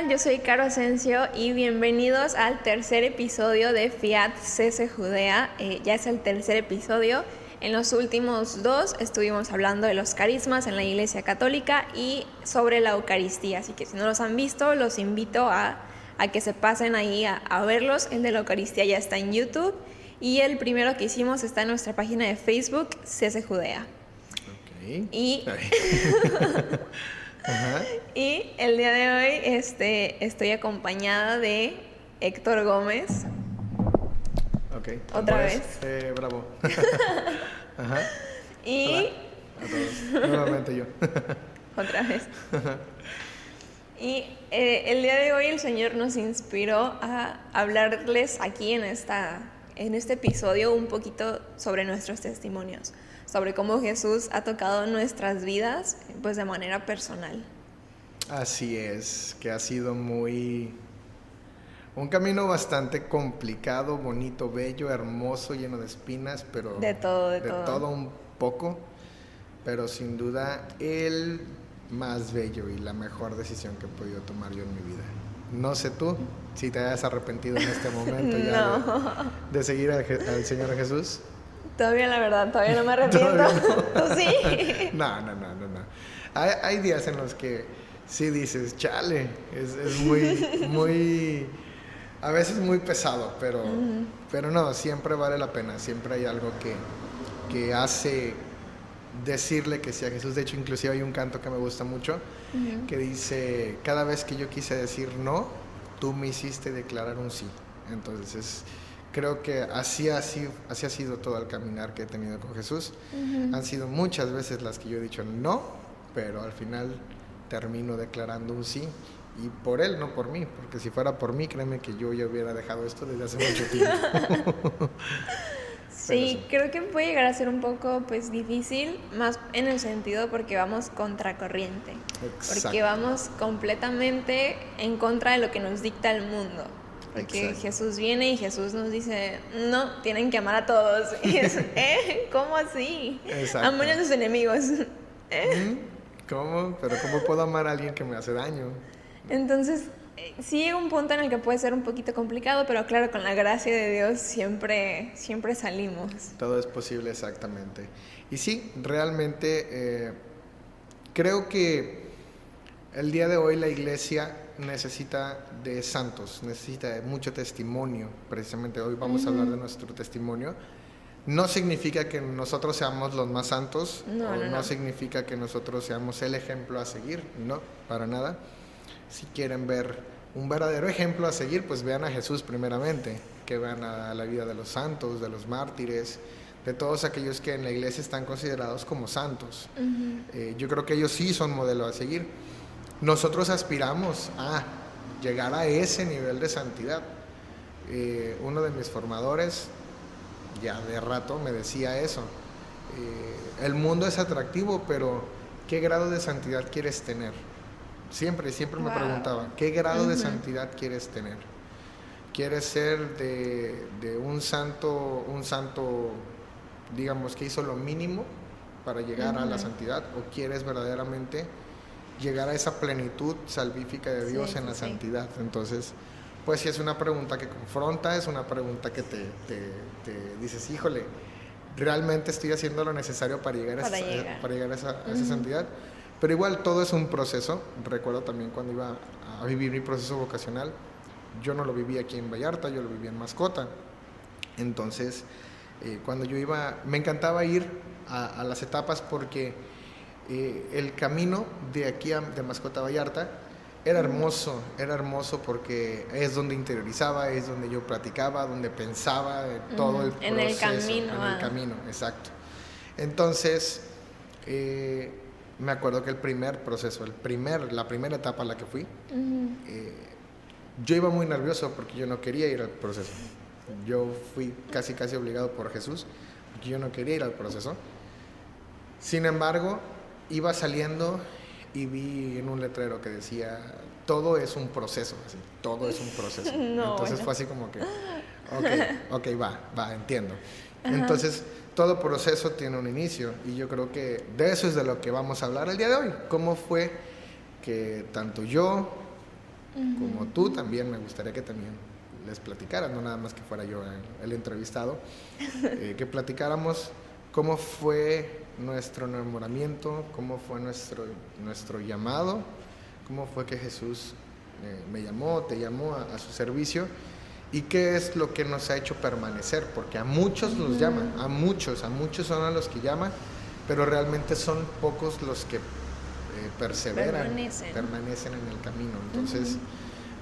tal? Yo soy Caro Asensio y bienvenidos al tercer episodio de Fiat CC Judea. Eh, ya es el tercer episodio. En los últimos dos estuvimos hablando de los carismas en la Iglesia Católica y sobre la Eucaristía. Así que si no los han visto, los invito a, a que se pasen ahí a, a, verlos. El de la Eucaristía ya está en YouTube y el primero que hicimos está en nuestra página de Facebook, CC Judea. Ok. Y Ajá. Y el día de hoy este, estoy acompañada de Héctor Gómez. Ok. Otra Tambores. vez. Eh, bravo. Ajá. Y Hola. Nuevamente yo. otra vez. Y eh, el día de hoy el Señor nos inspiró a hablarles aquí en, esta, en este episodio un poquito sobre nuestros testimonios, sobre cómo Jesús ha tocado nuestras vidas pues de manera personal. Así es, que ha sido muy... Un camino bastante complicado, bonito, bello, hermoso, lleno de espinas, pero... De todo, de todo. un poco, pero sin duda el más bello y la mejor decisión que he podido tomar yo en mi vida. No sé tú si te hayas arrepentido en este momento ya de, de seguir al Señor Jesús. Todavía la verdad, todavía no me arrepiento. Todavía ¿Tú sí? No, no, no, no, no. Hay, hay días en los que sí dices, chale, es, es muy, muy, a veces muy pesado, pero, pero no, siempre vale la pena, siempre hay algo que, que hace decirle que sí a Jesús. De hecho, inclusive hay un canto que me gusta mucho que dice, cada vez que yo quise decir no, tú me hiciste declarar un sí. Entonces, creo que así, ha sido todo el caminar que he tenido con Jesús. Han sido muchas veces las que yo he dicho no, pero al final termino declarando un sí. Y por él, no por mí, porque si fuera por mí, créeme que yo ya hubiera dejado esto desde hace mucho tiempo. Sí, creo que puede llegar a ser un poco pues difícil, más en el sentido porque vamos contracorriente, porque Exacto. vamos completamente en contra de lo que nos dicta el mundo. Porque Exacto. Jesús viene y Jesús nos dice, no, tienen que amar a todos. Y es, ¿eh? ¿Cómo así? Exacto. Amen a sus enemigos. ¿Eh? ¿Cómo? Pero ¿cómo puedo amar a alguien que me hace daño? Entonces, eh, sí llega un punto en el que puede ser un poquito complicado, pero claro, con la gracia de Dios siempre, siempre salimos. Todo es posible exactamente. Y sí, realmente eh, creo que el día de hoy la iglesia necesita de santos, necesita de mucho testimonio. Precisamente hoy vamos a hablar de nuestro testimonio. No significa que nosotros seamos los más santos, No, o no, no. significa que nosotros seamos el ejemplo a seguir, no, para nada. Si quieren ver un verdadero ejemplo a seguir, pues vean a Jesús primeramente, que vean a la vida de los santos, de los mártires, de todos aquellos que en la iglesia están considerados como santos. Eh, yo creo que ellos sí son modelo a seguir. Nosotros aspiramos a llegar a ese nivel de santidad. Eh, uno de mis formadores, ya de rato, me decía eso. Eh, el mundo es atractivo, pero ¿qué grado de santidad quieres tener? Siempre, siempre me Wow. preguntaba, ¿qué grado de santidad quieres tener? ¿Quieres ser de, de un santo, un santo, digamos, que hizo lo mínimo para llegar a la santidad? ¿O quieres verdaderamente llegar a esa plenitud salvífica de Sí, Dios en sí, la sí. santidad? Entonces, pues sí es una pregunta que confronta, es una pregunta que te, te- te dices, híjole, ¿realmente estoy haciendo lo necesario para llegar a, Para esa, llegar. para llegar a esa, a esa Ujú. santidad? Pero igual todo es un proceso. Recuerdo también cuando iba a vivir mi proceso vocacional, yo no lo viví aquí en Vallarta, yo lo viví en Mascota. Entonces, eh, cuando yo iba, me encantaba ir a, a las etapas porque eh, el camino de aquí a, de Mascota Vallarta era hermoso, era hermoso porque es donde interiorizaba, es donde yo platicaba, donde pensaba, eh, todo el proceso. en el camino, En el ah. camino, exacto. Entonces, eh, me acuerdo que el primer proceso, el primer, la primera etapa a la que fui, Ujú. eh, yo iba muy nervioso porque yo no quería ir al proceso. Yo fui casi casi obligado por Jesús porque yo no quería ir al proceso. Sin embargo, iba saliendo y vi en un letrero que decía todo es un proceso, así, todo es un proceso. No, Entonces bueno. fue así como que, ok, ok, va, va, entiendo. Entonces, todo proceso tiene un inicio y yo creo que de eso es de lo que vamos a hablar el día de hoy. ¿Cómo fue que tanto yo como tú también, me gustaría que también les platicaras, no nada más que fuera yo el, entrevistado, eh, que platicáramos cómo fue nuestro enamoramiento, cómo fue nuestro, nuestro llamado, cómo fue que Jesús eh, me llamó, te llamó a, su servicio y qué es lo que nos ha hecho permanecer, porque a muchos los llaman, a muchos, a muchos son a los que llaman, pero realmente son pocos los que eh, perseveran, permanecen. en el camino. Entonces,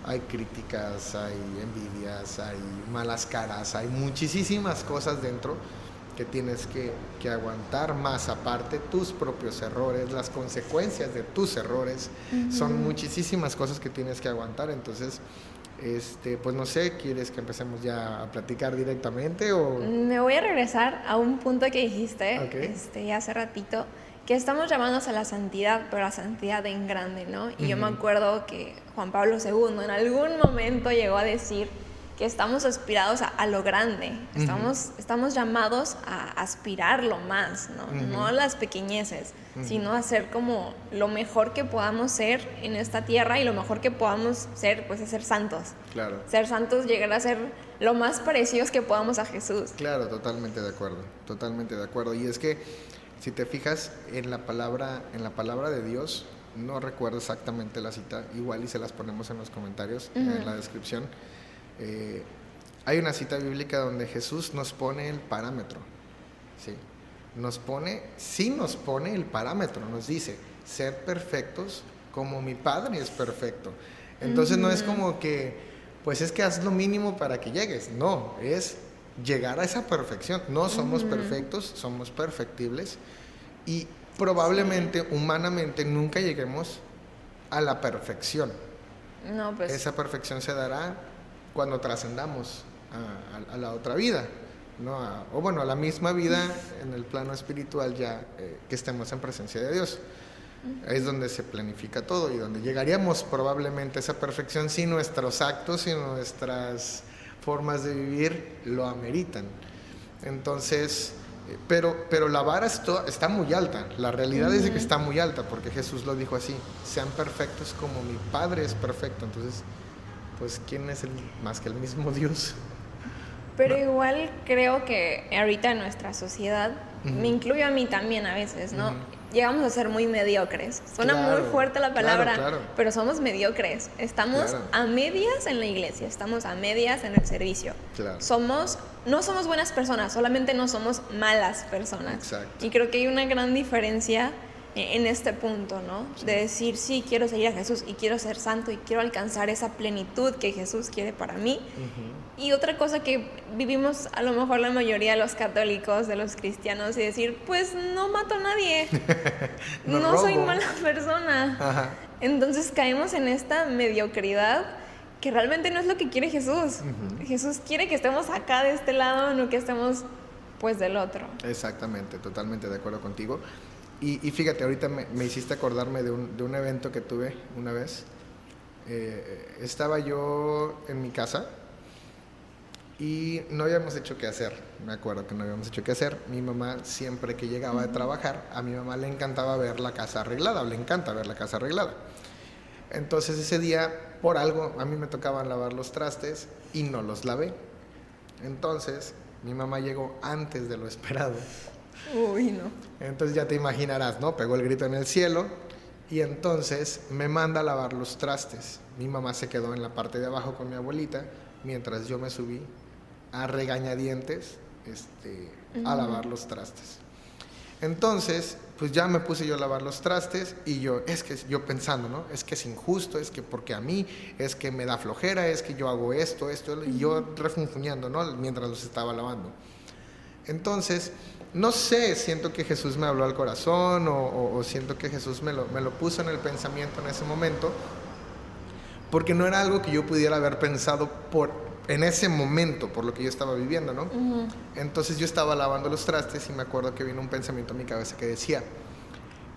hay críticas, hay envidias, hay malas caras, hay muchísimas cosas dentro que tienes que, aguantar más aparte tus propios errores, las consecuencias de tus errores, son muchísimas cosas que tienes que aguantar, entonces este, pues no sé, ¿quieres que empecemos ya a platicar directamente o...? Me voy a regresar a un punto que dijiste este, hace ratito, que estamos llamados a la santidad, pero a la santidad en grande, ¿no? Y yo me acuerdo que Juan Pablo II en algún momento llegó a decir que estamos aspirados a, lo grande, estamos, estamos llamados a aspirar lo más, ¿no? No a las pequeñeces, sino a ser como lo mejor que podamos ser en esta tierra y lo mejor que podamos ser, pues es ser santos. Claro. Ser santos, llegar a ser lo más parecidos que podamos a Jesús. Claro, totalmente de acuerdo, totalmente de acuerdo. Y es que si te fijas en la palabra, en la palabra de Dios, no recuerdo exactamente la cita, igual y se las ponemos en los comentarios, en la descripción. Eh, hay una cita bíblica donde Jesús nos pone el parámetro, ¿sí? Nos pone, sí nos pone el parámetro, nos dice, ser perfectos como mi Padre es perfecto. Entonces no es como que, pues es que haz lo mínimo para que llegues, no, es llegar a esa perfección. No somos perfectos, somos perfectibles y probablemente humanamente nunca lleguemos a la perfección. No, pues. Esa perfección se dará cuando trascendamos a, la otra vida, ¿no? o bueno, a la misma vida en el plano espiritual ya eh, que estemos en presencia de Dios. Es donde se planifica todo y donde llegaríamos probablemente a esa perfección si nuestros actos y nuestras formas de vivir lo ameritan. Entonces, eh, pero, pero la vara está muy alta, la realidad es que está muy alta, porque Jesús lo dijo así, sean perfectos como mi Padre es perfecto. Entonces, pues, ¿quién es el, más que el mismo Dios? Pero igual creo que ahorita en nuestra sociedad, me incluyo a mí también a veces, ¿no? llegamos a ser muy mediocres. Suena muy fuerte la palabra, pero somos mediocres. Estamos a medias en la iglesia, estamos a medias en el servicio. Somos, no somos buenas personas, solamente no somos malas personas. Y creo que hay una gran diferencia en este punto, ¿no? De decir, sí, quiero seguir a Jesús y quiero ser santo y quiero alcanzar esa plenitud que Jesús quiere para mí. Y otra cosa que vivimos a lo mejor la mayoría de los católicos, de los cristianos, y decir, pues no mato a nadie, no, soy mala persona. Entonces caemos en esta mediocridad que realmente no es lo que quiere Jesús. Jesús quiere que estemos acá de este lado, no que estemos pues del otro. Exactamente, totalmente de acuerdo contigo. Y, fíjate, ahorita me, hiciste acordarme de un, de un, evento que tuve una vez. Eh, estaba yo en mi casa y no habíamos hecho qué hacer. Me acuerdo que no habíamos hecho qué hacer. Mi mamá, siempre que llegaba de trabajar, a mi mamá le encantaba ver la casa arreglada, le encanta ver la casa arreglada. Entonces ese día, por algo, a mí me tocaba lavar los trastes y no los lavé. Entonces mi mamá llegó antes de lo esperado Uy, no. Entonces ya te imaginarás, ¿no? Pegó el grito en el cielo y entonces me manda a lavar los trastes. Mi mamá se quedó en la parte de abajo con mi abuelita mientras yo me subí a regañadientes este, a lavar los trastes. Entonces, pues ya me puse yo a lavar los trastes y yo, es que yo pensando, ¿no? Es que es injusto, es que porque a mí, es que me da flojera, es que yo hago esto, esto, y yo refunfuñando, ¿no? Mientras los estaba lavando. Entonces, no sé, siento que Jesús me habló al corazón o, siento que Jesús me lo, me lo, puso en el pensamiento en ese momento, porque no era algo que yo pudiera haber pensado por, en ese momento, por lo que yo estaba viviendo, ¿no? Entonces yo estaba lavando los trastes y me acuerdo que vino un pensamiento a mi cabeza que decía,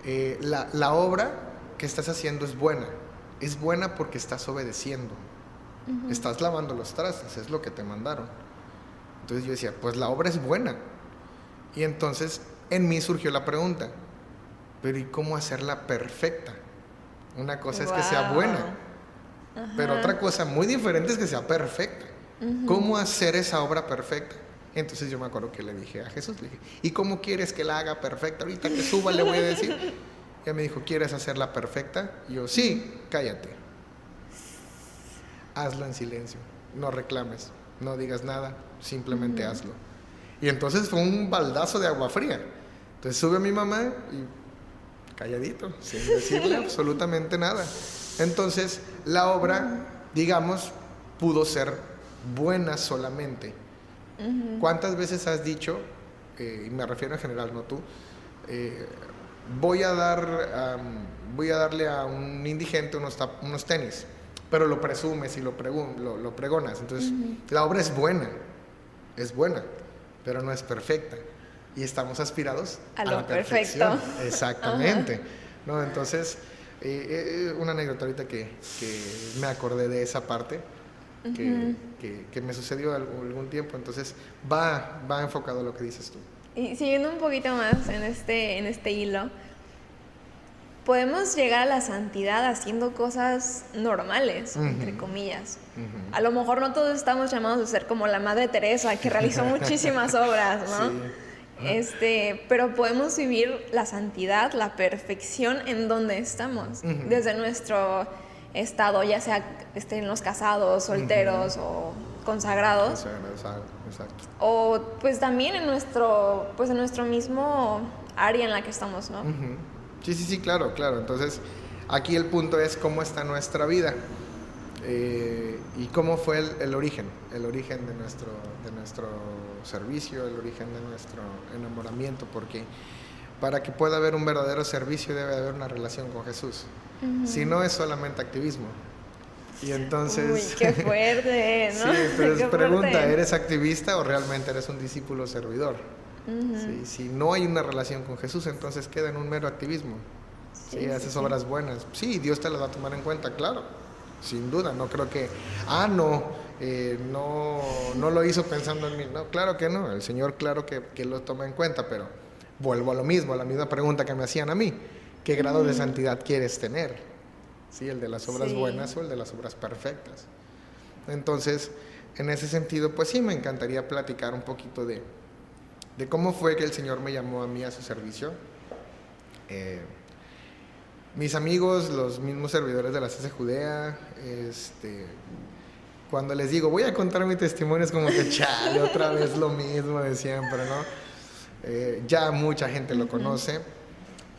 eh, la, la, obra que estás haciendo es buena, es buena porque estás obedeciendo, estás lavando los trastes, es lo que te mandaron. Entonces yo decía, pues la obra es buena y entonces en mí surgió la pregunta, pero ¿y cómo hacerla perfecta? Una cosa es que sea buena Pero otra cosa muy diferente es que sea perfecta. ¿Cómo hacer esa obra perfecta? Entonces yo me acuerdo que le dije a Jesús, le dije, ¿y cómo quieres que la haga perfecta? Ahorita que suba le voy a decir. Y me dijo, ¿quieres hacerla perfecta? Y yo, sí, cállate. Hazlo en silencio, no reclames, no digas nada, simplemente hazlo. Y entonces fue un baldazo de agua fría. Entonces sube mi mamá y calladito, sin decirle absolutamente nada. Entonces la obra, digamos, pudo ser buena solamente. ¿Cuántas veces has dicho, eh, y me refiero en general, no tú, eh, voy a dar, voy a darle a un indigente unos, unos tenis, pero lo presumes y lo, lo, pregonas. Entonces, la obra es buena, es buena, pero no es perfecta. Y estamos aspirados a, la perfección. Exactamente. ¿no? Entonces, eh, una anécdota ahorita que, que me acordé de esa parte que, me sucedió algún, tiempo. Entonces, va, va enfocado a lo que dices tú. Y siguiendo un poquito más en este, en este hilo, podemos llegar a la santidad haciendo cosas normales, entre comillas. A lo mejor no todos estamos llamados a ser como la Madre Teresa, que realizó muchísimas obras, ¿no? Este, pero podemos vivir la santidad, la perfección en donde estamos, desde nuestro estado, ya sea estén los casados, solteros o consagrados. Exacto. O pues también en nuestro, pues en nuestro mismo área en la que estamos, ¿no? Sí, sí, sí, claro, claro. Entonces, aquí el punto es cómo está nuestra vida eh, y cómo fue el, origen, el origen de nuestro, de nuestro servicio, el origen de nuestro enamoramiento, porque para que pueda haber un verdadero servicio debe haber una relación con Jesús. Si no es solamente activismo. Y entonces... Uy, qué fuerte, ¿no? sí, pero pregunta, ¿eres activista o realmente eres un discípulo servidor? Si no hay una relación con Jesús, entonces queda en un mero activismo. Sí, haces obras buenas. Sí, Dios te las va a tomar en cuenta, claro. Sin duda, no creo que, ah, no, eh, no, no lo hizo pensando en mí. No, claro que no. El Señor, claro que, que lo toma en cuenta, pero vuelvo a lo mismo, a la misma pregunta que me hacían a mí. ¿Qué grado de santidad quieres tener? ¿Sí? ¿El de las obras buenas o el de las obras perfectas? Entonces, en ese sentido, pues sí, me encantaría platicar un poquito de, de cómo fue que el Señor me llamó a mí a su servicio. Eh, mis amigos, los mismos servidores de la CC Judea, este, cuando les digo, voy a contar mi testimonio, es como que, chale, otra vez lo mismo de siempre, ¿no? Eh, ya mucha gente lo conoce.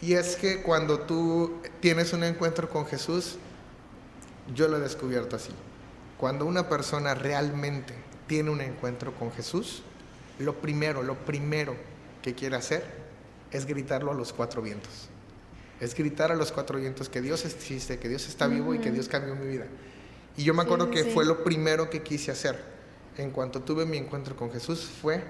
Y es que cuando tú tienes un encuentro con Jesús, yo lo he descubierto así. Cuando una persona realmente tiene un encuentro con Jesús, lo primero, lo primero que quiere hacer es gritarlo a los cuatro vientos. Es gritar a los cuatro vientos que Dios existe, que Dios está vivo y que Dios cambió mi vida. Y yo me acuerdo que fue lo primero que quise hacer. En cuanto tuve mi encuentro con Jesús fue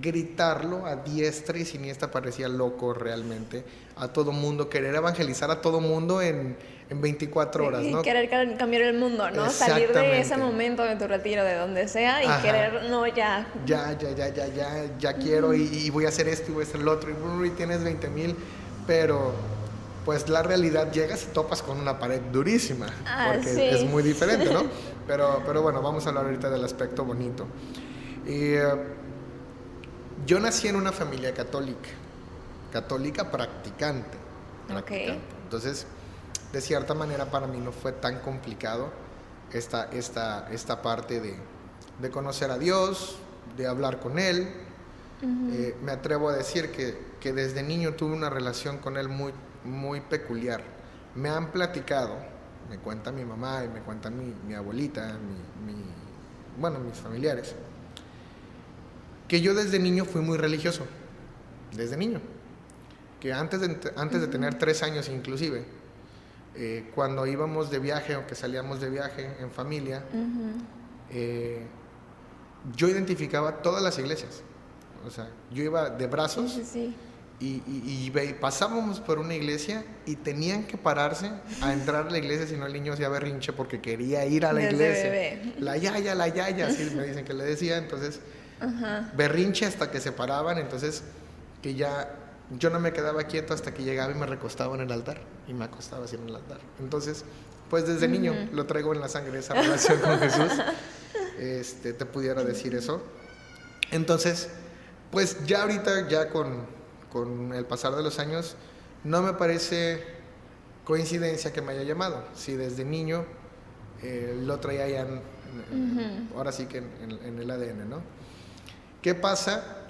gritarlo a diestra y siniestra, parecía loco realmente, a todo mundo, querer evangelizar a todo mundo en, en 24 horas, ¿no? Querer cambiar el mundo, ¿no? Salir de ese momento de tu retiro, de donde sea, y querer, no, ya. Ya, ya, ya, ya, ya, ya quiero y, voy a hacer esto y voy a hacer lo otro, y, y tienes 20 mil, pero pues la realidad llegas y topas con una pared durísima, ah, porque es muy diferente, ¿no? Pero, pero bueno, vamos a hablar ahorita del aspecto bonito. Y eh, yo nací en una familia católica, católica practicante. Entonces, de cierta manera para mí no fue tan complicado esta, esta, esta parte de, conocer a Dios, de hablar con Él. Eh, me atrevo a decir que, desde niño tuve una relación con Él muy, muy peculiar. Me han platicado, me cuenta mi mamá y me cuenta mi, abuelita, bueno, mis familiares, que yo desde niño fui muy religioso, desde niño, que antes de, antes de tener tres años inclusive, eh, cuando íbamos de viaje o que salíamos de viaje en familia, eh, yo identificaba todas las iglesias. O sea, yo iba de brazos Y, y, pasábamos por una iglesia y tenían que pararse a entrar a la iglesia si no el niño hacía berrinche porque quería ir a la iglesia. La yaya, la yaya, así me dicen que le decía. Entonces, berrinche hasta que se paraban. Entonces, que ya yo no me quedaba quieto hasta que llegaba y me recostaba en el altar y me acostaba así en el altar. Entonces, pues desde niño lo traigo en la sangre esa relación con Jesús. Este, te pudiera decir eso. Entonces, pues ya ahorita, ya con, con el pasar de los años, no me parece coincidencia que me haya llamado. Si desde niño eh, lo traía ya, ahora sí que en, en, el ADN, ¿no? ¿Qué pasa?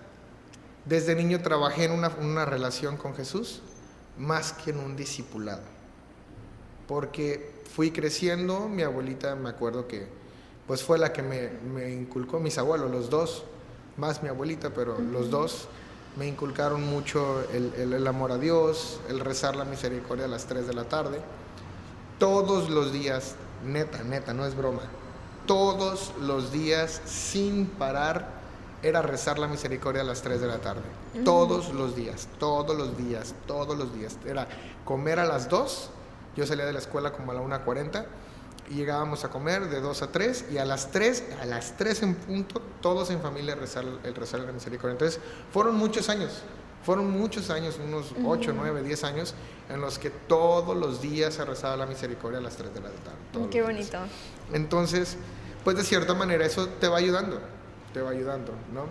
Desde niño trabajé en una, una relación con Jesús más que en un discipulado. Porque fui creciendo, mi abuelita me acuerdo que pues fue la que me, me inculcó, mis abuelos, los dos, más mi abuelita, pero los dos me inculcaron mucho el, el, amor a Dios, el rezar la misericordia a las 3 de la tarde. Todos los días, neta, neta, no es broma, todos los días sin parar era rezar la misericordia a las 3 de la tarde. Todos los días, todos los días, todos los días. Era comer a las 2, yo salía de la escuela como a la 1.40 y llegábamos a comer de 2 a 3 y a las 3, a las 3 en punto, todos en familia rezar el rezar la misericordia. Entonces, fueron muchos años, fueron muchos años, unos 8, 9, 10 años, en los que todos los días se rezaba la misericordia a las 3 de la tarde. Qué bonito. Entonces, pues de cierta manera eso te va ayudando, te va ayudando, ¿no?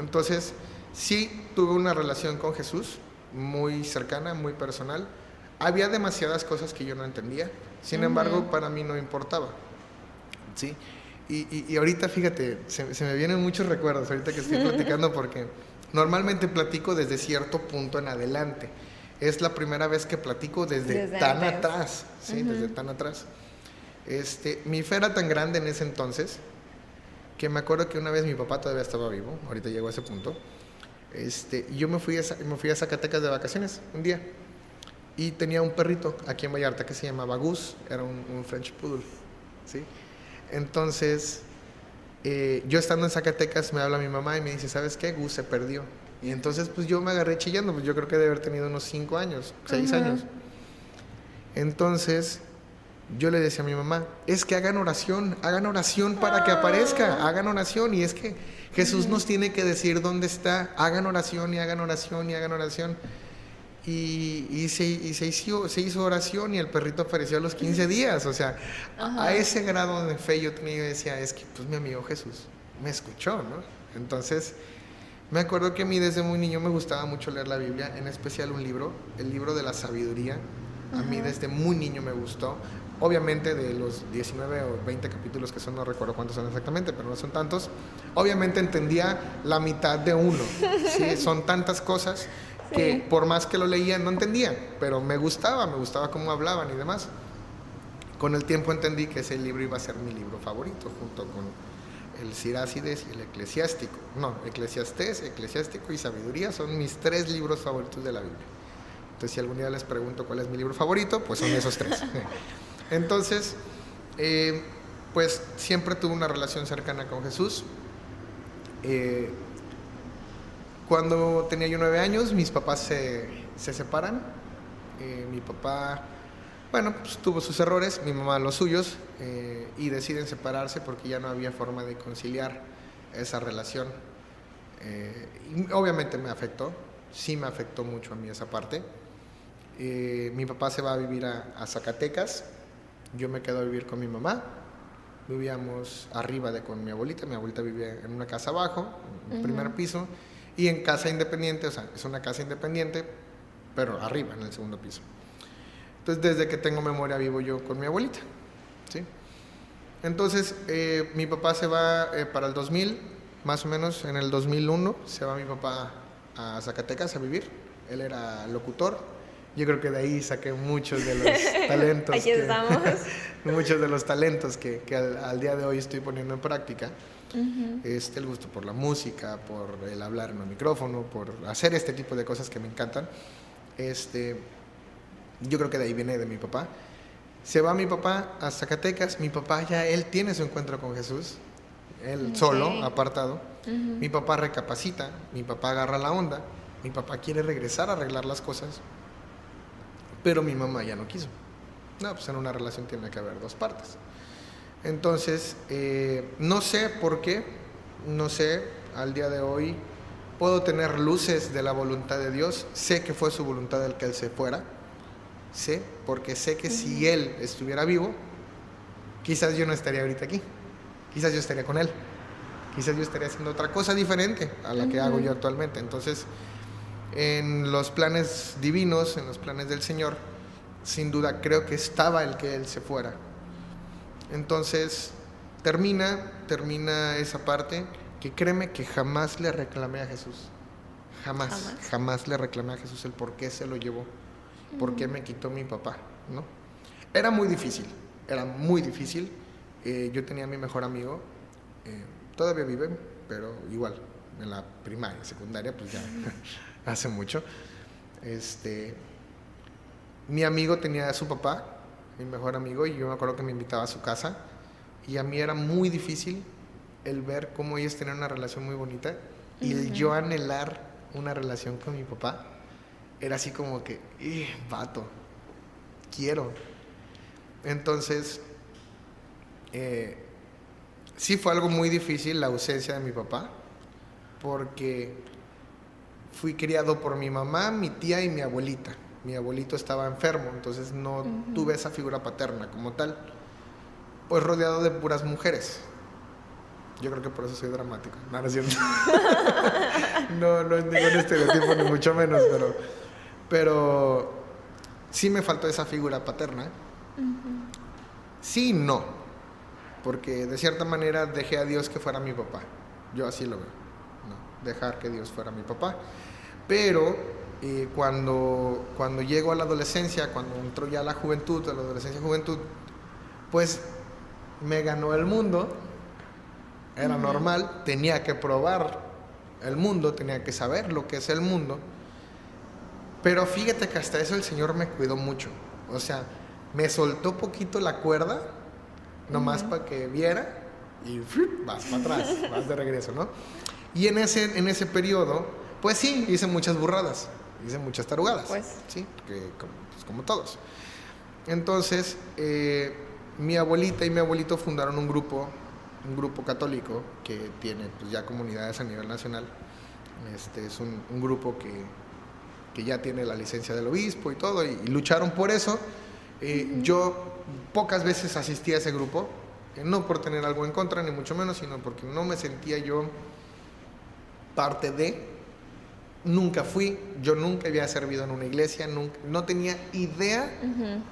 Entonces, sí tuve una relación con Jesús muy cercana, muy personal. Había demasiadas cosas que yo no entendía, sin embargo, para mí no importaba. ¿Sí? Y, y, ahorita, fíjate, se, se, me vienen muchos recuerdos ahorita que estoy platicando porque normalmente platico desde cierto punto en adelante. Es la primera vez que platico desde, tan atrás, ¿sí? Desde tan atrás. Este, mi fe era tan grande en ese entonces que me acuerdo que una vez mi papá todavía estaba vivo, ahorita llegó a ese punto, este, yo me fui, a, me fui a Zacatecas de vacaciones un día y tenía un perrito aquí en Vallarta que se llamaba Gus, era un, French Poodle, ¿sí? Entonces, eh, yo estando en Zacatecas me habla mi mamá y me dice, ¿sabes qué? Gus se perdió. Y entonces pues yo me agarré chillando, pues yo creo que debe haber tenido unos 5 años, 6 años. Entonces, yo le decía a mi mamá, es que hagan oración, hagan oración para que aparezca, hagan oración. Y es que Jesús nos tiene que decir dónde está, hagan oración y hagan oración y hagan oración. Y, se, hizo, se hizo oración y el perrito apareció a los 15 días. O sea, a ese grado de fe yo tenía, decía, es que pues mi amigo Jesús me escuchó, ¿no? Entonces, me acuerdo que a mí desde muy niño me gustaba mucho leer la Biblia, en especial un libro, el libro de la sabiduría. A mí desde muy niño me gustó. Obviamente de los 19 o 20 capítulos que son, no recuerdo cuántos son exactamente, pero no son tantos, obviamente entendía la mitad de uno. ¿sí? Son tantas cosas que por más que lo leía no entendía, pero me gustaba, me gustaba cómo hablaban y demás. Con el tiempo entendí que ese libro iba a ser mi libro favorito, junto con el Sirácides y el Eclesiástico. No, Eclesiastés, Eclesiástico y Sabiduría son mis tres libros favoritos de la Biblia. Entonces, si algún día les pregunto cuál es mi libro favorito, pues son esos tres. Entonces, eh, pues siempre tuve una relación cercana con Jesús. Eh, cuando tenía yo nueve años, mis papás se, se separan. Eh, mi papá, bueno, pues, tuvo sus errores, mi mamá los suyos, y deciden separarse porque ya no había forma de conciliar esa relación. Obviamente me afectó, sí me afectó mucho a mí esa parte. mi papá se va a vivir a, Zacatecas, yo me quedo a vivir con mi mamá. Vivíamos arriba de con mi abuelita, mi abuelita vivía en una casa abajo, en el primer piso y en casa independiente, o sea, es una casa independiente, pero arriba, en el segundo piso. Entonces, desde que tengo memoria vivo yo con mi abuelita. ¿sí? Entonces, eh, mi papá se va eh, para el 2000, más o menos en el 2001, se va mi papá a Zacatecas a vivir. Él era locutor. Yo creo que de ahí saqué muchos de los talentos. Aquí estamos. muchos de los talentos que, que al, día de hoy estoy poniendo en práctica este, el gusto por la música, por el hablar en un micrófono, por hacer este tipo de cosas que me encantan. Este, yo creo que de ahí viene de mi papá. Se va mi papá a Zacatecas, mi papá ya, él tiene su encuentro con Jesús, él solo, apartado. Mi papá recapacita, mi papá agarra la onda, mi papá quiere regresar a arreglar las cosas, pero mi mamá ya no quiso. No, pues en una relación tiene que haber dos partes. Entonces, eh, no sé por qué, no sé al día de hoy puedo tener luces de la voluntad de Dios, sé que fue su voluntad el que Él se fuera, sé, porque sé que si Él estuviera vivo, quizás yo no estaría ahorita aquí, quizás yo estaría con Él, quizás yo estaría haciendo otra cosa diferente a la que hago yo actualmente. Entonces, en los planes divinos, en los planes del Señor, sin duda creo que estaba el que Él se fuera. Entonces, termina, termina esa parte que créeme que jamás le reclamé a Jesús. Jamás, jamás, le reclamé a Jesús el por qué se lo llevó, por qué me quitó mi papá, ¿no? Era muy difícil, era muy difícil. Eh, yo tenía a mi mejor amigo, eh, todavía vive, pero igual, en la primaria, secundaria, pues ya hace mucho. Este, mi amigo tenía a su papá, mi mejor amigo, y yo me acuerdo que me invitaba a su casa, y a mí era muy difícil el ver cómo ellos tenían una relación muy bonita, y el yo anhelar una relación con mi papá, era así como que, eh, vato, quiero. Entonces, eh, sí fue algo muy difícil la ausencia de mi papá, porque fui criado por mi mamá, mi tía y mi abuelita. Mi abuelito estaba enfermo, entonces no tuve esa figura paterna como tal. Pues rodeado de puras mujeres. Yo creo que por eso soy dramático. No, no es cierto. no, no es ningún estereotipo, ni mucho menos, pero, pero sí me faltó esa figura paterna. Sí no. Porque de cierta manera dejé a Dios que fuera mi papá. Yo así lo veo. Dejar que Dios fuera mi papá. Pero eh, cuando, cuando llego a la adolescencia, cuando entró ya la juventud, a la adolescencia juventud, pues me ganó el mundo, era normal, tenía que probar el mundo, tenía que saber lo que es el mundo. Pero fíjate que hasta eso el Señor me cuidó mucho. O sea, me soltó poquito la cuerda, nomás para que viera, y vas para atrás, vas de regreso, ¿no? Y en ese, en ese periodo, pues sí, hice muchas burradas, hice muchas tarugadas. Pues. Sí, que, pues, como, todos. Entonces, eh, mi abuelita y mi abuelito fundaron un grupo, un grupo católico que tiene pues, ya comunidades a nivel nacional. Este es un, grupo que, que, ya tiene la licencia del obispo y todo, y, lucharon por eso. Eh, yo pocas veces asistí a ese grupo, eh, no por tener algo en contra, ni mucho menos, sino porque no me sentía yo parte de, nunca fui, yo nunca había servido en una iglesia, nunca, no tenía idea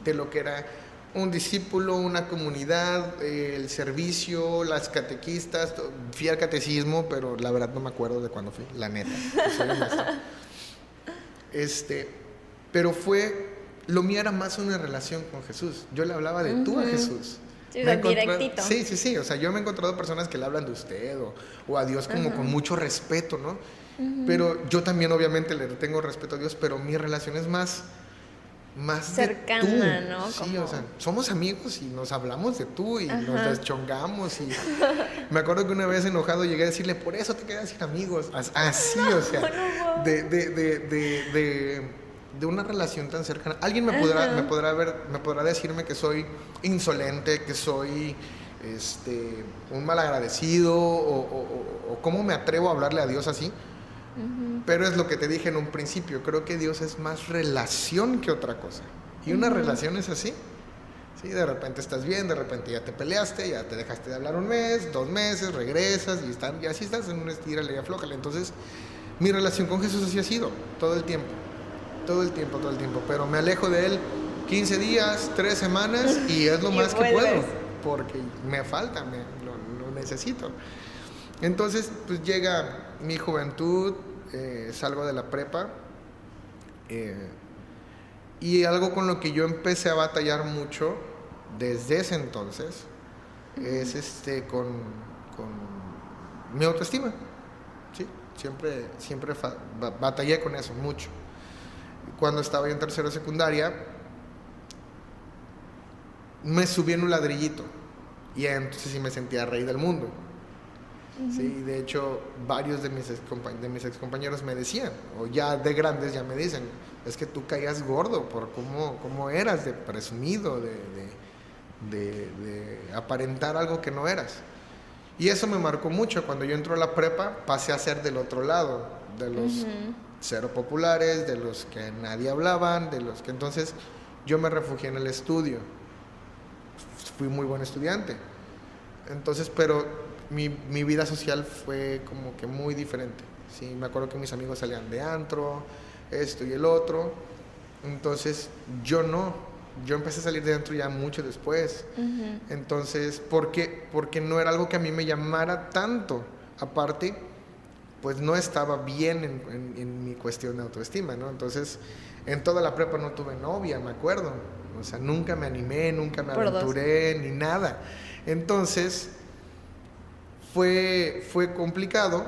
de lo que era un discípulo, una comunidad, eh, el servicio, las catequistas, fui al catecismo, pero la verdad no me acuerdo de cuándo fui, la neta. este, pero fue, lo mío era más una relación con Jesús. Yo le hablaba de tú a Jesús. Sí, directito. Sí, sí, sí. O sea, yo me he encontrado personas que le hablan de usted o, a Dios como con mucho respeto, ¿no? Pero yo también obviamente le tengo respeto a Dios, pero mi relación es más más cercana, ¿no? Sí, o sea, somos amigos y nos hablamos de tú y nos deschongamos y me acuerdo que una vez enojado llegué a decirle, por eso te quedas sin amigos. Así, o sea, de, de, de, de, una relación tan cercana. Alguien me podrá, me podrá ver, me podrá decirme que soy insolente, que soy este, un malagradecido o, o, o cómo me atrevo a hablarle a Dios así. Pero es lo que te dije en un principio, creo que Dios es más relación que otra cosa. Y una relación es así. Sí, de repente estás bien, de repente ya te peleaste, ya te dejaste de hablar un mes, dos meses, regresas y, están, y así estás en una estira y aflójale. Entonces, mi relación con Jesús así ha sido, todo el tiempo, todo el tiempo, todo el tiempo. Pero me alejo de Él 15 días, 3 semanas y es lo más que puedo, porque me falta, me, lo necesito. Entonces, pues llega mi juventud, eh, salgo de la prepa eh, y algo con lo que yo empecé a batallar mucho desde ese entonces es este con, mi autoestima. ¿sí? Siempre, siempre batallé con eso mucho. Cuando estaba yo en tercera secundaria, me subí en un ladrillito y entonces sí me sentía rey del mundo. Sí, de hecho, varios de mis, ex de mis excompañeros me decían, o ya de grandes ya me dicen, es que tú caías gordo por cómo, cómo eras de presumido, de, de, aparentar algo que no eras. Y eso me marcó mucho. Cuando yo entro a la prepa, pasé a ser del otro lado, de los cero populares, de los que nadie hablaban, de los que entonces yo me refugié en el estudio. Fui muy buen estudiante. Entonces, pero mi, mi vida social fue como que muy diferente. Sí, me acuerdo que mis amigos salían de antro, esto y el otro. Entonces, yo no, yo empecé a salir de dentro ya mucho después. Entonces, ¿por qué? Porque no era algo que a mí me llamara tanto. Aparte, pues no estaba bien en, mi cuestión de autoestima, ¿no? Entonces, en toda la prepa no tuve novia, me acuerdo. O sea, nunca me animé, nunca me aventuré, ni nada. Entonces, fue, fue complicado.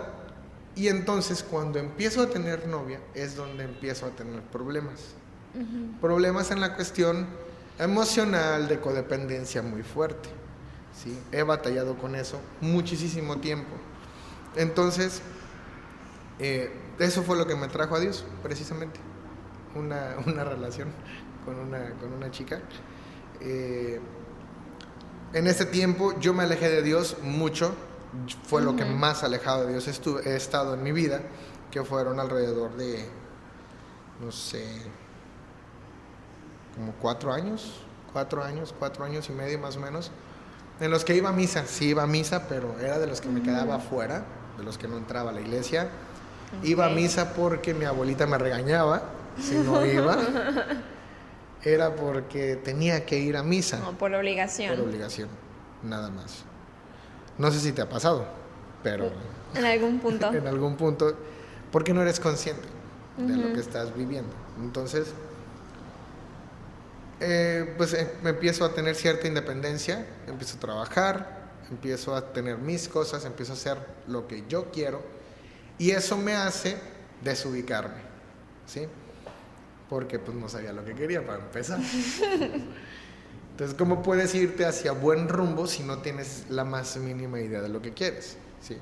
Y entonces, cuando empiezo a tener novia, es donde empiezo a tener problemas Problemas en la cuestión emocional, de codependencia muy fuerte. ¿sí? He batallado con eso muchísimo tiempo. Entonces, eh, eso fue lo que me trajo a Dios, precisamente. Una, relación con una, con una chica. Eh, en ese tiempo yo me alejé de Dios mucho. Fue lo que más alejado de Dios he estado en mi vida, que fueron alrededor de, no sé, como cuatro años, cuatro años, cuatro años y medio más o menos, en los que iba a misa, sí iba a misa, pero era de los que me quedaba afuera, de los que no entraba a la iglesia. Iba a misa porque mi abuelita me regañaba si no iba. era porque tenía que ir a misa. No, por obligación. Por obligación, nada más. No sé si te ha pasado, pero... En algún punto. en algún punto, porque no eres consciente de lo que estás viviendo. Entonces, eh, pues eh, me empiezo a tener cierta independencia, empiezo a trabajar, empiezo a tener mis cosas, empiezo a hacer lo que yo quiero y eso me hace desubicarme, ¿sí? Porque pues no sabía lo que quería para empezar. Entonces, ¿cómo puedes irte hacia buen rumbo si no tienes la más mínima idea de lo que quieres? ¿sí?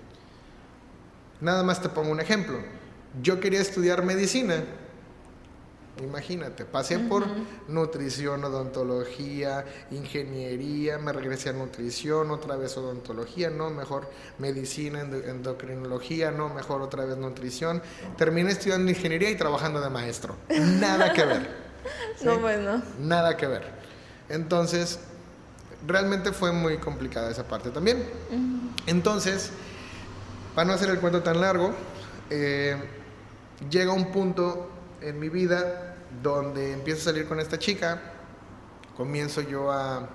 Nada más te pongo un ejemplo. Yo quería estudiar medicina, Imagínate, pasé por nutrición, odontología, ingeniería, me regresé a nutrición, otra vez odontología, no, mejor medicina, endocrinología, no, mejor otra vez nutrición. Terminé estudiando ingeniería y trabajando de maestro. Nada que ver. No, bueno. Nada que ver. Entonces, realmente fue muy complicada esa parte también. Entonces, para no hacer el cuento tan largo, eh, llega un punto en mi vida donde empiezo a salir con esta chica, comienzo yo a,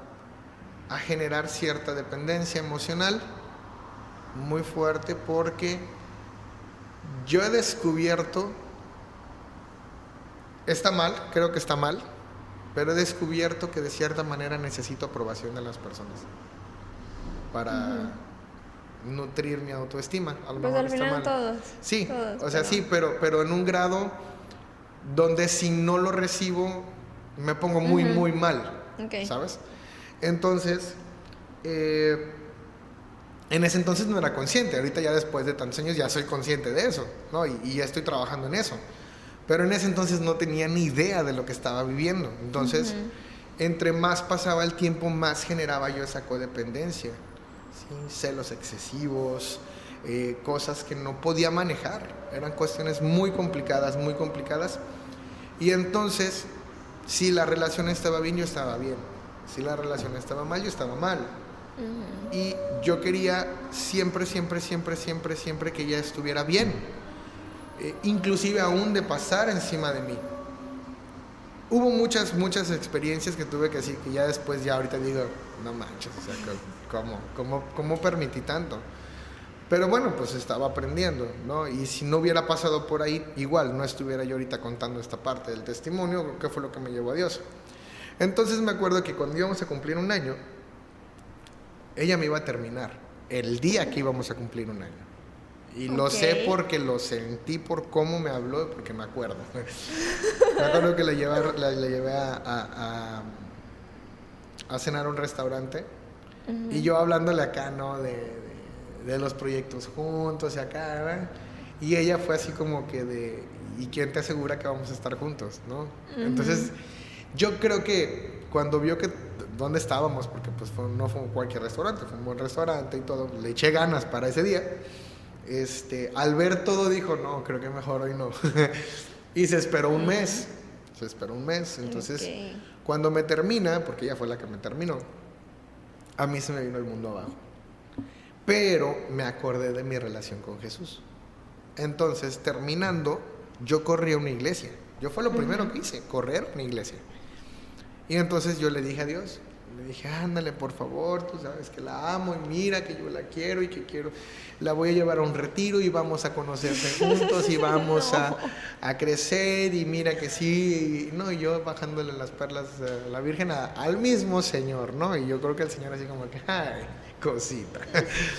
a generar cierta dependencia emocional muy fuerte porque yo he descubierto, está mal, creo que está mal, pero he descubierto que de cierta manera necesito aprobación de las personas para nutrir mi autoestima. A lo pues al final todos. Sí, o sea, sí, pero, pero en un grado donde si no lo recibo me pongo muy, muy mal, ¿sabes? Entonces, eh, en ese entonces no era consciente, ahorita ya después de tantos años ya soy consciente de eso, ¿no? Y, ya estoy trabajando en eso. Pero en ese entonces no tenía ni idea de lo que estaba viviendo. Entonces, entre más pasaba el tiempo, más generaba yo esa codependencia. Celos excesivos, eh, cosas que no podía manejar. Eran cuestiones muy complicadas, muy complicadas. Y entonces, si la relación estaba bien, yo estaba bien. Si la relación estaba mal, yo estaba mal. Y yo quería siempre, siempre, siempre, siempre, siempre que ella estuviera bien. Eh, inclusive aún de pasar encima de mí. Hubo muchas, muchas experiencias que tuve que decir que ya después, ya ahorita digo, no manches, o sea, ¿cómo, cómo, cómo permití tanto? Pero bueno, pues estaba aprendiendo, ¿no? Y si no hubiera pasado por ahí, igual no estuviera yo ahorita contando esta parte del testimonio, que fue lo que me llevó a Dios. Entonces me acuerdo que cuando íbamos a cumplir un año, ella me iba a terminar el día que íbamos a cumplir un año. Y lo sé porque lo sentí por cómo me habló, porque me acuerdo. me acuerdo que le llevé, llevé a, a, cenar a un restaurante y yo hablándole acá, ¿no? De, de los proyectos juntos y acá, Y ella fue así como que de, ¿y quién te asegura que vamos a estar juntos, no? Entonces, yo creo que cuando vio que dónde estábamos, porque pues no fue cualquier restaurante, fue un buen restaurante y todo. Le eché ganas para ese día. Este, al ver todo dijo, no, creo que mejor hoy no. y se esperó un mes. Se esperó un mes. Entonces, cuando me termina, porque ella fue la que me terminó, a mí se me vino el mundo abajo. Pero me acordé de mi relación con Jesús. Entonces, terminando, yo corrí a una iglesia. Yo fue lo primero que hice, correr a una iglesia. Y entonces yo le dije a Dios, le dije, ándale, por favor, tú sabes que la amo y mira que yo la quiero y que quiero, la voy a llevar a un retiro y vamos a conocerse juntos y vamos a, a, crecer y mira que sí, y, no, y yo bajándole las perlas a la Virgen al mismo Señor, ¿no? Y yo creo que el Señor así como que, ay, cosita.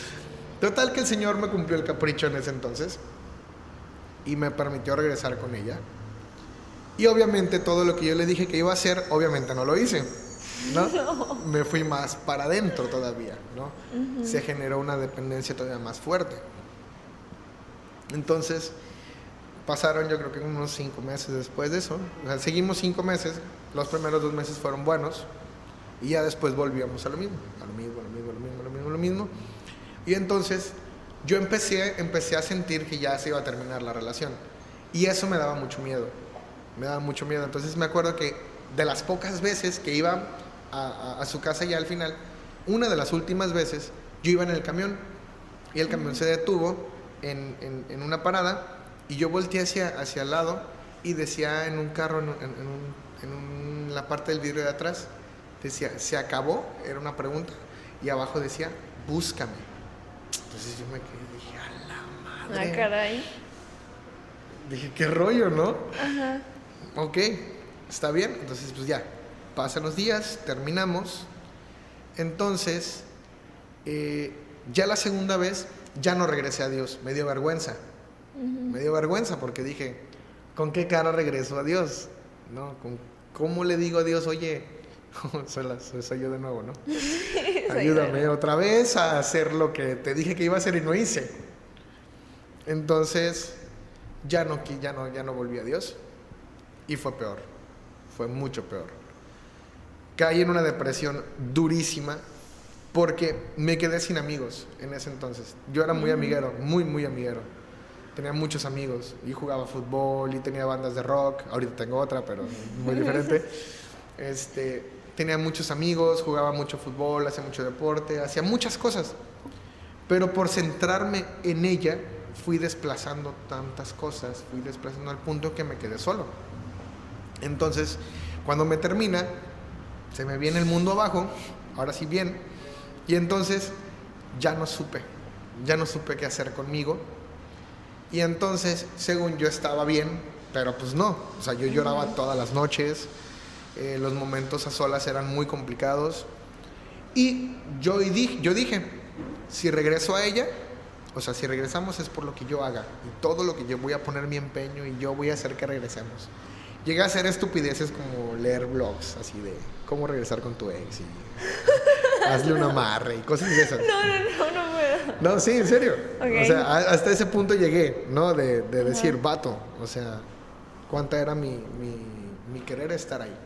Total que el Señor me cumplió el capricho en ese entonces y me permitió regresar con ella. Y obviamente todo lo que yo le dije que iba a hacer, obviamente no lo hice. ¿no? Me fui más para adentro todavía, ¿no? Se generó una dependencia todavía más fuerte. Entonces, pasaron yo creo que unos cinco meses después de eso. O sea, seguimos cinco meses, los primeros dos meses fueron buenos y ya después volvíamos a lo mismo, a lo mismo, a lo mismo, a lo lo mismo. Y entonces yo empecé, empecé a sentir que ya se iba a terminar la relación y eso me daba mucho miedo, me daba mucho miedo. Entonces me acuerdo que de las pocas veces que iba a, su casa ya al final, una de las últimas veces, yo iba en el camión y el camión se detuvo en, en, una parada y yo volteé hacia, hacia el lado y decía en un carro, en, en la parte del vidrio de atrás, decía, ¿se acabó? Era una pregunta. Y abajo decía, búscame. Entonces yo me quedé y dije, a la madre. Ah, caray. Dije, qué rollo, ¿no? Ajá. Ok, está bien. Entonces, pues ya, pasan los días, terminamos. Entonces, eh, ya la segunda vez, ya no regresé a Dios, me dio vergüenza. Me dio vergüenza porque dije, ¿con qué cara regreso a Dios? ¿No? ¿Con, ¿Cómo le digo a Dios, oye, soy, soy, yo de nuevo, ¿no? Ayúdame otra vez a hacer lo que te dije que iba a hacer y no hice. Entonces, ya no, ya no, ya no volví a Dios y fue peor, fue mucho peor caí en una depresión durísima porque me quedé sin amigos en ese entonces. Yo era muy amiguero, muy, muy amiguero. Tenía muchos amigos y jugaba fútbol y tenía bandas de rock. Ahorita tengo otra, pero muy diferente. Este, tenía muchos amigos, jugaba mucho fútbol, hacía mucho deporte, hacía muchas cosas. Pero por centrarme en ella, fui desplazando tantas cosas, fui desplazando al punto que me quedé solo. Entonces, cuando me termina, se me viene el mundo abajo, ahora sí bien, y entonces ya no supe, ya no supe qué hacer conmigo, y entonces, según yo estaba bien, pero pues no, o sea, yo lloraba todas las noches, eh, los momentos a solas eran muy complicados, y yo, dije, yo dije, si regreso a ella, o sea, si regresamos es por lo que yo haga, y todo lo que yo voy a poner mi empeño y yo voy a hacer que regresemos llega a hacer estupideces como leer blogs, así de cómo regresar con tu ex y hazle un amarre y cosas de esas. No, no, no, no puedo. No, sí, en serio. O sea, hasta ese punto llegué, ¿no? De, decir, vato, o sea, cuánta era mi, mi, mi querer estar ahí.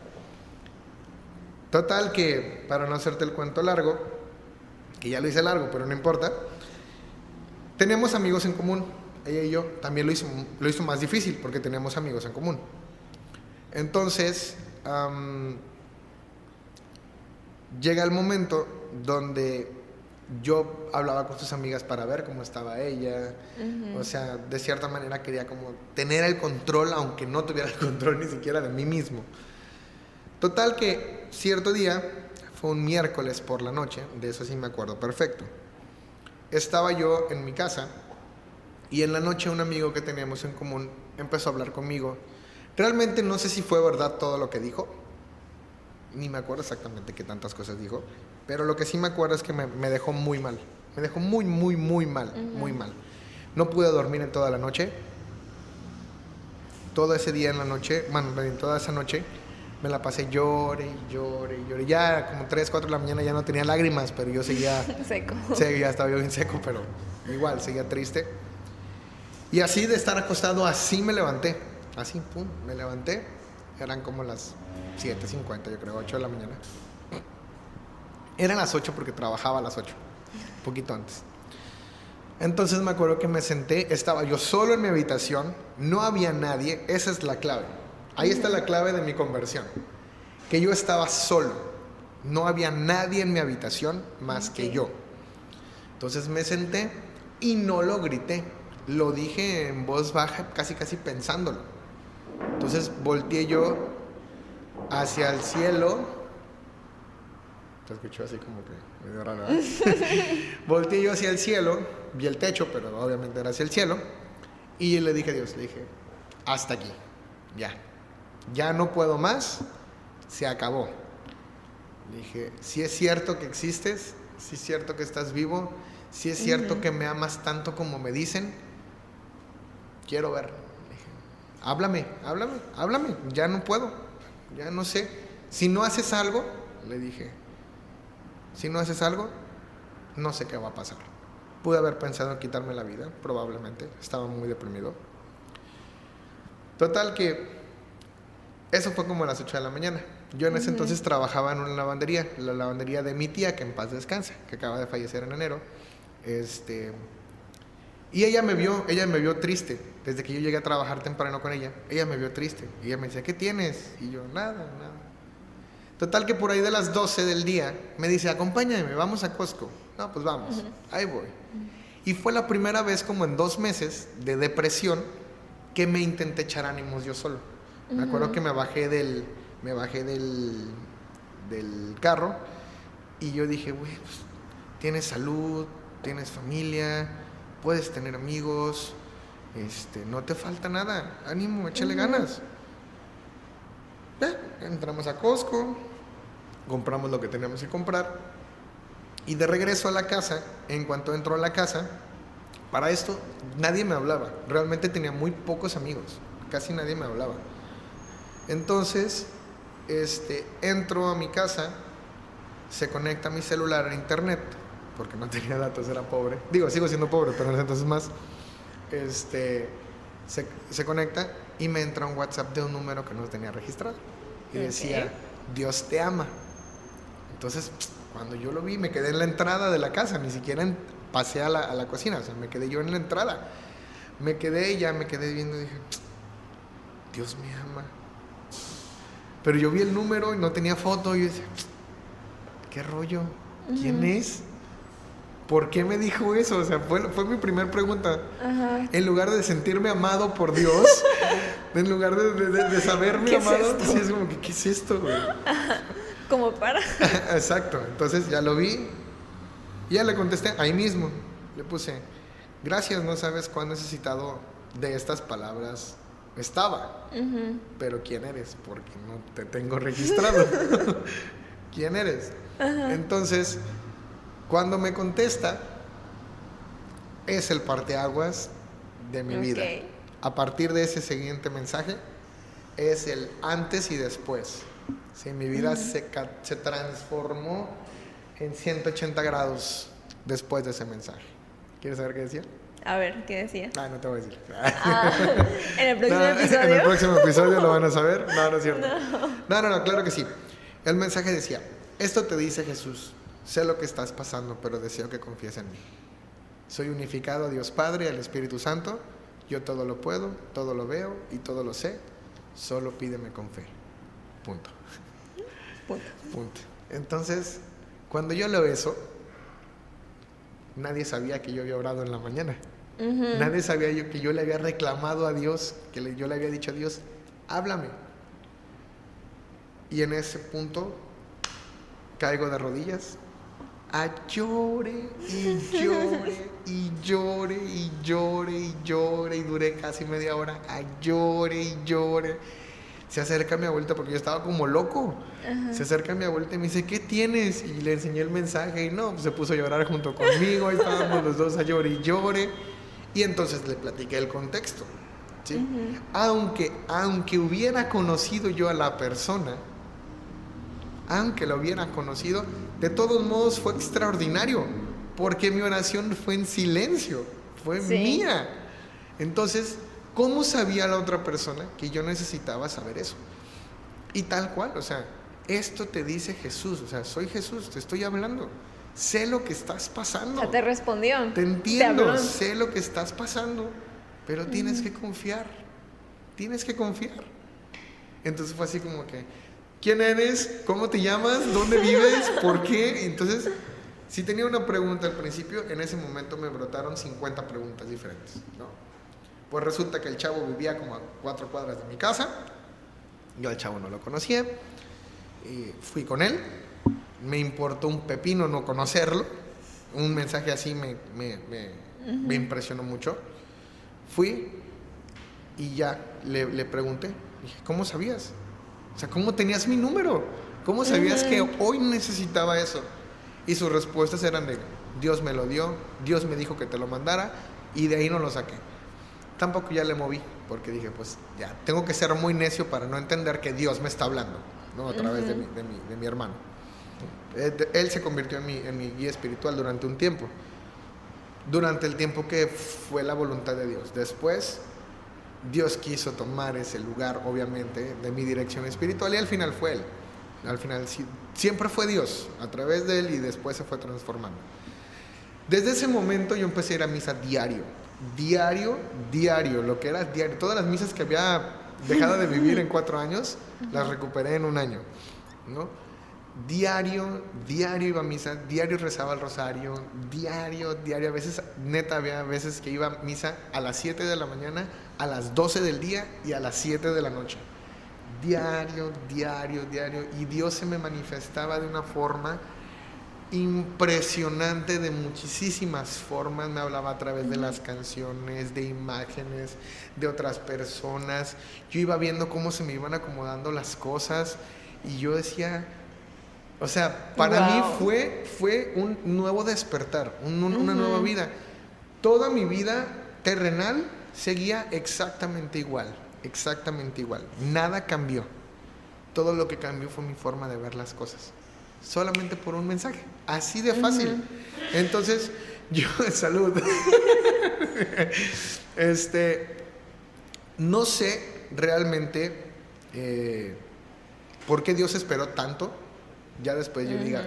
Total que, para no hacerte el cuento largo, que ya lo hice largo, pero no importa, teníamos amigos en común, ella y yo. También lo hizo, lo hizo más difícil porque teníamos amigos en común. Entonces, llega el momento donde yo hablaba con sus amigas para ver cómo estaba ella. O sea, de cierta manera quería como tener el control, aunque no tuviera el control ni siquiera de mí mismo. Total que cierto día, fue un miércoles por la noche, de eso sí me acuerdo perfecto. Estaba yo en mi casa y en la noche un amigo que teníamos en común empezó a hablar conmigo Realmente no sé si fue verdad todo lo que dijo, ni me acuerdo exactamente qué tantas cosas dijo, pero lo que sí me acuerdo es que me, dejó muy mal, me dejó muy, muy, muy mal, muy mal. No pude dormir en toda la noche, todo ese día en la noche, bueno, en toda esa noche, me la pasé llore, llore, llore. Ya como 3, 4 de la mañana ya no tenía lágrimas, pero yo seguía seco. Seguía, estaba yo bien seco, pero igual, seguía triste. Y así de estar acostado, así me levanté. Así, pum, me levanté. Eran como las 7.50, yo creo, 8 de la mañana. Eran las 8 porque trabajaba a las 8, un poquito antes. Entonces me acuerdo que me senté, estaba yo solo en mi habitación, no había nadie, esa es la clave. Ahí está la clave de mi conversión. Que yo estaba solo, no había nadie en mi habitación más que yo. Entonces me senté y no lo grité, lo dije en voz baja, casi casi pensándolo. Entonces volteé yo hacia el cielo se escuchó así como que medio raro. Volteé yo hacia el cielo, vi el techo, pero obviamente era hacia el cielo. Y le dije a Dios, le dije, hasta aquí, ya. Ya no puedo más, se acabó. Le dije, si es cierto que existes, si es cierto que estás vivo, si es cierto que me amas tanto como me dicen, quiero ver. Le dije, háblame, háblame, háblame, ya no puedo, ya no sé. Si no haces algo, le dije, si no haces algo, no sé qué va a pasar. Pude haber pensado en quitarme la vida, probablemente. Estaba muy deprimido. Total que eso fue como a las 8 de la mañana. Yo en ese entonces trabajaba en una lavandería, la lavandería de mi tía, que en paz descansa, que acaba de fallecer en enero. Este, y ella me vio, ella me vio triste. Desde que yo llegué a trabajar temprano con ella, ella me vio triste. Y ella me decía, ¿qué tienes? Y yo, nada, nada. Total que por ahí de las 12 del día me dice, acompáñame, vamos a Costco. No, pues vamos, ahí voy. Y fue la primera vez como en dos meses de depresión que me intenté echar ánimos yo solo. Me acuerdo que me bajé del, me bajé del, del carro y yo dije, güey, pues, tienes salud, tienes familia, puedes tener amigos, este, no te falta nada, ánimo, échale ganas. entramos a Costco, compramos lo que teníamos que comprar y de regreso a la casa, en cuanto entró a la casa, para esto nadie me hablaba, realmente tenía muy pocos amigos, casi nadie me hablaba. Entonces, este, entro a mi casa, se conecta mi celular a internet, porque no tenía datos, era pobre. Digo, sigo siendo pobre, pero entonces más. Este, se, se, conecta y me entra un WhatsApp de un número que no tenía registrado. Y decía, Dios te ama. Entonces, cuando yo lo vi, me quedé en la entrada de la casa, ni siquiera pasé a la, cocina, o sea, me quedé yo en la entrada. Me quedé y ya me quedé viendo y dije, Dios me ama. Pero yo vi el número y no tenía foto y decía, ¿qué rollo? ¿Quién es? ¿Por qué me dijo eso? O sea, fue, fue mi primera pregunta. En lugar de sentirme amado por Dios, en lugar de, saberme amado, es, es como que, ¿qué es esto, güey? Como para. Exacto. Entonces ya lo vi. Y ya le contesté ahí mismo. Le puse, gracias, no sabes cuán necesitado de estas palabras estaba. Pero ¿quién eres? Porque no te tengo registrado. ¿Quién eres? Entonces, cuando me contesta, es el parteaguas de mi vida. A partir de ese siguiente mensaje, es el antes y después. Sí, mi vida se, se transformó en 180 grados después de ese mensaje. ¿Quieres saber qué decía? A ver, ¿qué decía? Ah, no te voy a decir. Ah, ¿En el próximo episodio? En el próximo episodio lo van a saber. No, no es cierto. No. no, no, claro que sí. El mensaje decía, esto te dice Jesús, sé lo que estás pasando, pero deseo que confíes en mí. Soy unificado a Dios Padre y al Espíritu Santo. Yo todo lo puedo, todo lo veo y todo lo sé. Solo pídeme con fe. Punto. Punto. Entonces, cuando yo leo eso, nadie sabía que yo había orado en la mañana. Nadie sabía yo que yo le había reclamado a Dios, que yo le había dicho a Dios, háblame. Y en ese punto caigo de rodillas, a llore y llore y llore y llore y llore y duré casi media hora a llore y llore se acerca a mi abuelita porque yo estaba como loco. Se acerca a mi abuelita y me dice, ¿qué tienes? Y le enseñé el mensaje y no, pues se puso a llorar junto conmigo, ahí estábamos los dos a llorar y llore. Y entonces le platiqué el contexto. ¿sí? aunque, aunque hubiera conocido yo a la persona, aunque lo hubiera conocido, de todos modos fue extraordinario, porque mi oración fue en silencio, fue mía. Entonces, ¿Cómo sabía la otra persona que yo necesitaba saber eso? Y tal cual, o sea, esto te dice Jesús, o sea, soy Jesús, te estoy hablando. Sé lo que estás pasando. Sea, te respondió. Te entiendo, sé lo que estás pasando, pero tienes que confiar. Tienes que confiar. Entonces fue así como que, ¿quién eres? ¿Cómo te llamas? ¿Dónde vives? ¿Por qué? Entonces, si tenía una pregunta al principio, en ese momento me brotaron 50 preguntas diferentes, ¿no? Pues resulta que el chavo vivía como a cuatro cuadras de mi casa. Yo al chavo no lo conocía. Y fui con él. Me importó un pepino no conocerlo. Un mensaje así me, me, me, impresionó mucho. Fui y ya le, le pregunté. Dije, ¿cómo sabías? O sea, ¿cómo tenías mi número? ¿Cómo sabías que hoy necesitaba eso? Y sus respuestas eran de, Dios me lo dio, Dios me dijo que te lo mandara y de ahí no lo saqué. Tampoco ya le moví, porque dije, pues ya, tengo que ser muy necio para no entender que Dios me está hablando, ¿no? A través de, mi, de, mi, de, mi, hermano. Él, se convirtió en mi, en mi guía espiritual durante un tiempo, durante el tiempo que fue la voluntad de Dios. Después Dios quiso tomar ese lugar, obviamente, de mi dirección espiritual y al final fue Él. Al final siempre fue Dios, a través de Él y después se fue transformando. Desde ese momento yo empecé a ir a misa diario, diario, diario, lo que era diario. Todas las misas que había dejado de vivir en cuatro años, las recuperé en un año, ¿no? Diario, diario iba a misa, diario rezaba el rosario, diario, diario. A veces, neta, había veces que iba a misa a las 7 de la mañana, a las 12 del día y a las 7 de la noche. Diario, diario, diario. Y Dios se me manifestaba de una forma impresionante, de muchísimas formas. Me hablaba a través de las canciones, de imágenes, de otras personas. Yo iba viendo cómo se me iban acomodando las cosas y yo decía o sea, para mí fue, fue un nuevo despertar, una nueva vida. Toda mi vida terrenal seguía exactamente igual, exactamente igual. Nada cambió. Todo lo que cambió fue mi forma de ver las cosas. Solamente por un mensaje. Así de fácil. Entonces, yo, salud. este, no sé realmente eh, por qué Dios esperó tanto ya después yo diga,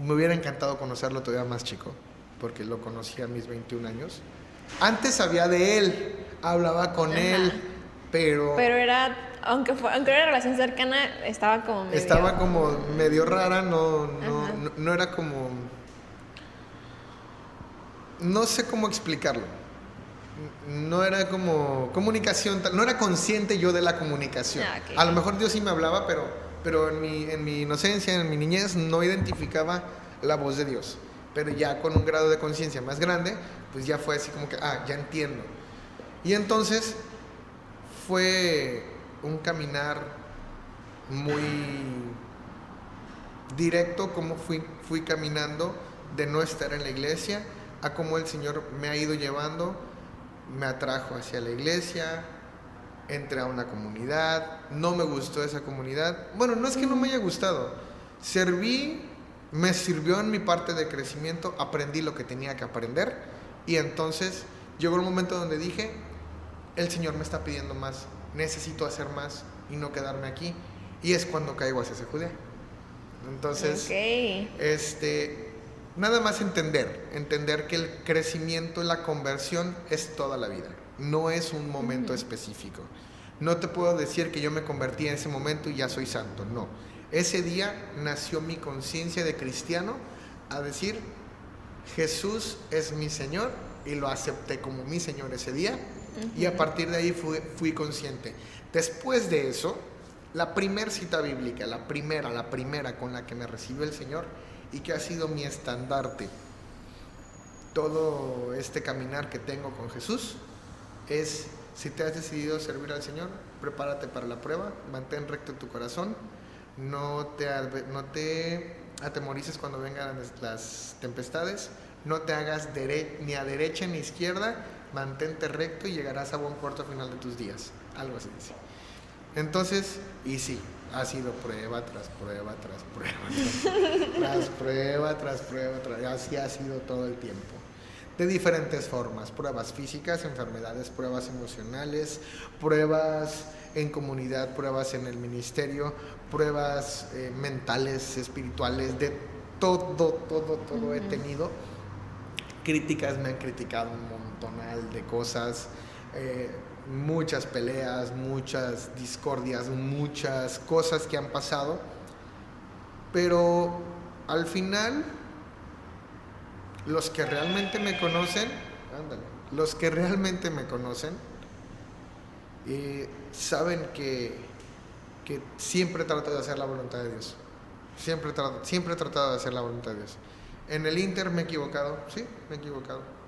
me hubiera encantado conocerlo todavía más chico, porque lo conocí a mis 21 años. Antes sabía de él, hablaba con él, pero... Pero era, aunque, fue, aunque era una relación cercana, estaba como medio... Estaba como medio rara, no, no, no, era como... No sé cómo explicarlo. No era como comunicación, no era consciente yo de la comunicación. Ah, a lo mejor Dios sí me hablaba, pero pero en mi, en mi inocencia, en mi niñez, no identificaba la voz de Dios. Pero ya con un grado de conciencia más grande, pues ya fue así como que, ah, ya entiendo. Y entonces fue un caminar muy directo, como fui, fui caminando de no estar en la iglesia a cómo el Señor me ha ido llevando, me atrajo hacia la iglesia, entré a una comunidad, no me gustó esa comunidad. Bueno, no es que no me haya gustado, serví, me sirvió en mi parte de crecimiento, aprendí lo que tenía que aprender y entonces llegó el momento donde dije, el Señor me está pidiendo más, necesito hacer más y no quedarme aquí. Y es cuando caigo hacia ese Judea. Entonces, este, nada más entender, entender que el crecimiento, la conversión es toda la vida no es un momento específico. No te puedo decir que yo me convertí en ese momento y ya soy santo, no. Ese día nació mi conciencia de cristiano a decir, Jesús es mi Señor y lo acepté como mi Señor ese día y a partir de ahí fui, consciente. Después de eso, la primera cita bíblica, la primera, la primera con la que me recibió el Señor y que ha sido mi estandarte, todo este caminar que tengo con Jesús, es, si te has decidido servir al Señor, prepárate para la prueba, mantén recto tu corazón, no te, no te atemorices cuando vengan las tempestades, no te hagas ni a derecha ni a izquierda, mantente recto y llegarás a buen puerto final de tus días. Algo así dice. Entonces, y sí, ha sido prueba tras prueba tras prueba, tras, prueba tras prueba, tras, así ha sido todo el tiempo. de diferentes formas, pruebas físicas, enfermedades, pruebas emocionales, pruebas en comunidad, pruebas en el ministerio, pruebas eh, mentales, espirituales, de todo, todo, todo he tenido. Críticas, me han criticado un de cosas, eh, muchas peleas, muchas discordias, muchas cosas que han pasado, pero al final los que realmente me conocen, los que realmente me conocen, eh, saben que, que, siempre trato de hacer la voluntad de Dios. Siempre, siempre he tratado de hacer la voluntad de Dios. En el Inter me he equivocado, sí, me he equivocado.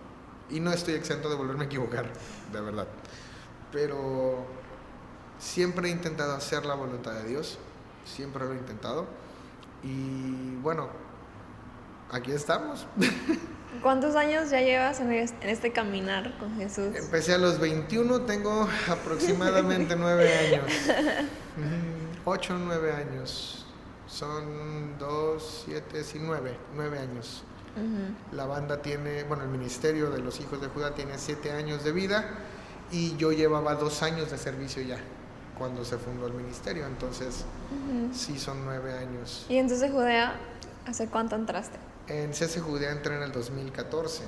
Y no estoy exento de volverme a equivocar, de verdad. Pero siempre he intentado hacer la voluntad de Dios, siempre lo he intentado. Y bueno, aquí estamos. ¿Cuántos años ya llevas en este caminar con Jesús? Empecé a los 21, tengo aproximadamente 9 años. 8 o 9 años. Son 2, 7, sí, 9, 9 años. La banda tiene, bueno, el Ministerio de los Hijos de Judá tiene 7 años de vida y yo llevaba 2 años de servicio ya cuando se fundó el ministerio, entonces sí son 9 años. ¿Y entonces Judea, hace cuánto entraste? En CC Judea entré en el 2014.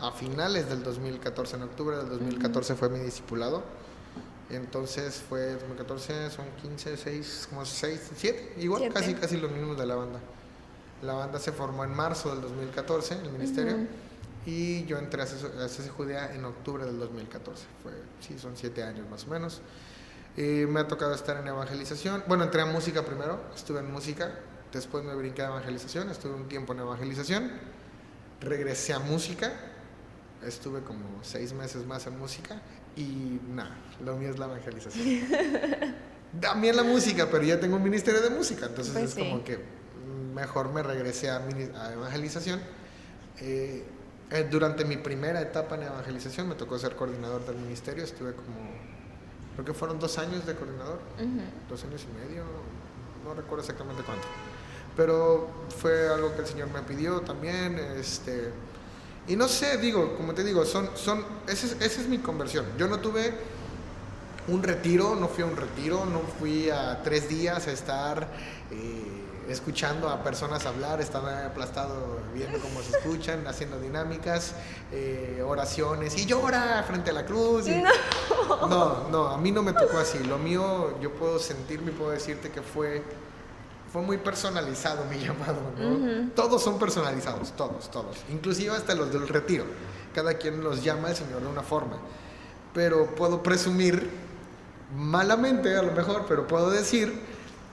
A finales del 2014, en octubre del 2014 fue mi discipulado. Entonces fue 2014, son 15, 6, como 6, 7, igual casi casi los mismos de la banda. La banda se formó en marzo del 2014, el ministerio, y yo entré a CC Judea en octubre del 2014. Fue, sí, son 7 años más o menos. Eh, me ha tocado estar en evangelización. Bueno, entré a música primero, estuve en música, Después me brinqué a evangelización, estuve un tiempo en evangelización, regresé a música, estuve como seis meses más en música y nada, lo mío es la evangelización. También la música, pero ya tengo un ministerio de música, entonces pues es como que mejor me regresé a, evangelización. Eh, eh, durante mi primera etapa en evangelización me tocó ser coordinador del ministerio, estuve como, creo que fueron dos años de coordinador, dos años y medio, no recuerdo exactamente cuánto pero fue algo que el Señor me pidió también, este, y no sé, digo, como te digo, son, son, esa es, es mi conversión. Yo no tuve un retiro, no fui a un retiro, no fui a tres días a estar eh, escuchando a personas hablar, estaba aplastado viendo cómo se escuchan, haciendo dinámicas, eh, oraciones y llora frente a la cruz. no. no, no, a mí no me tocó así. Lo mío, yo puedo sentirme y puedo decirte que fue fue muy personalizado mi llamado, ¿no? Todos son personalizados, todos, todos. Inclusive hasta los del retiro. Cada quien los llama al Señor de una forma. Pero puedo presumir, malamente a lo mejor, pero puedo decir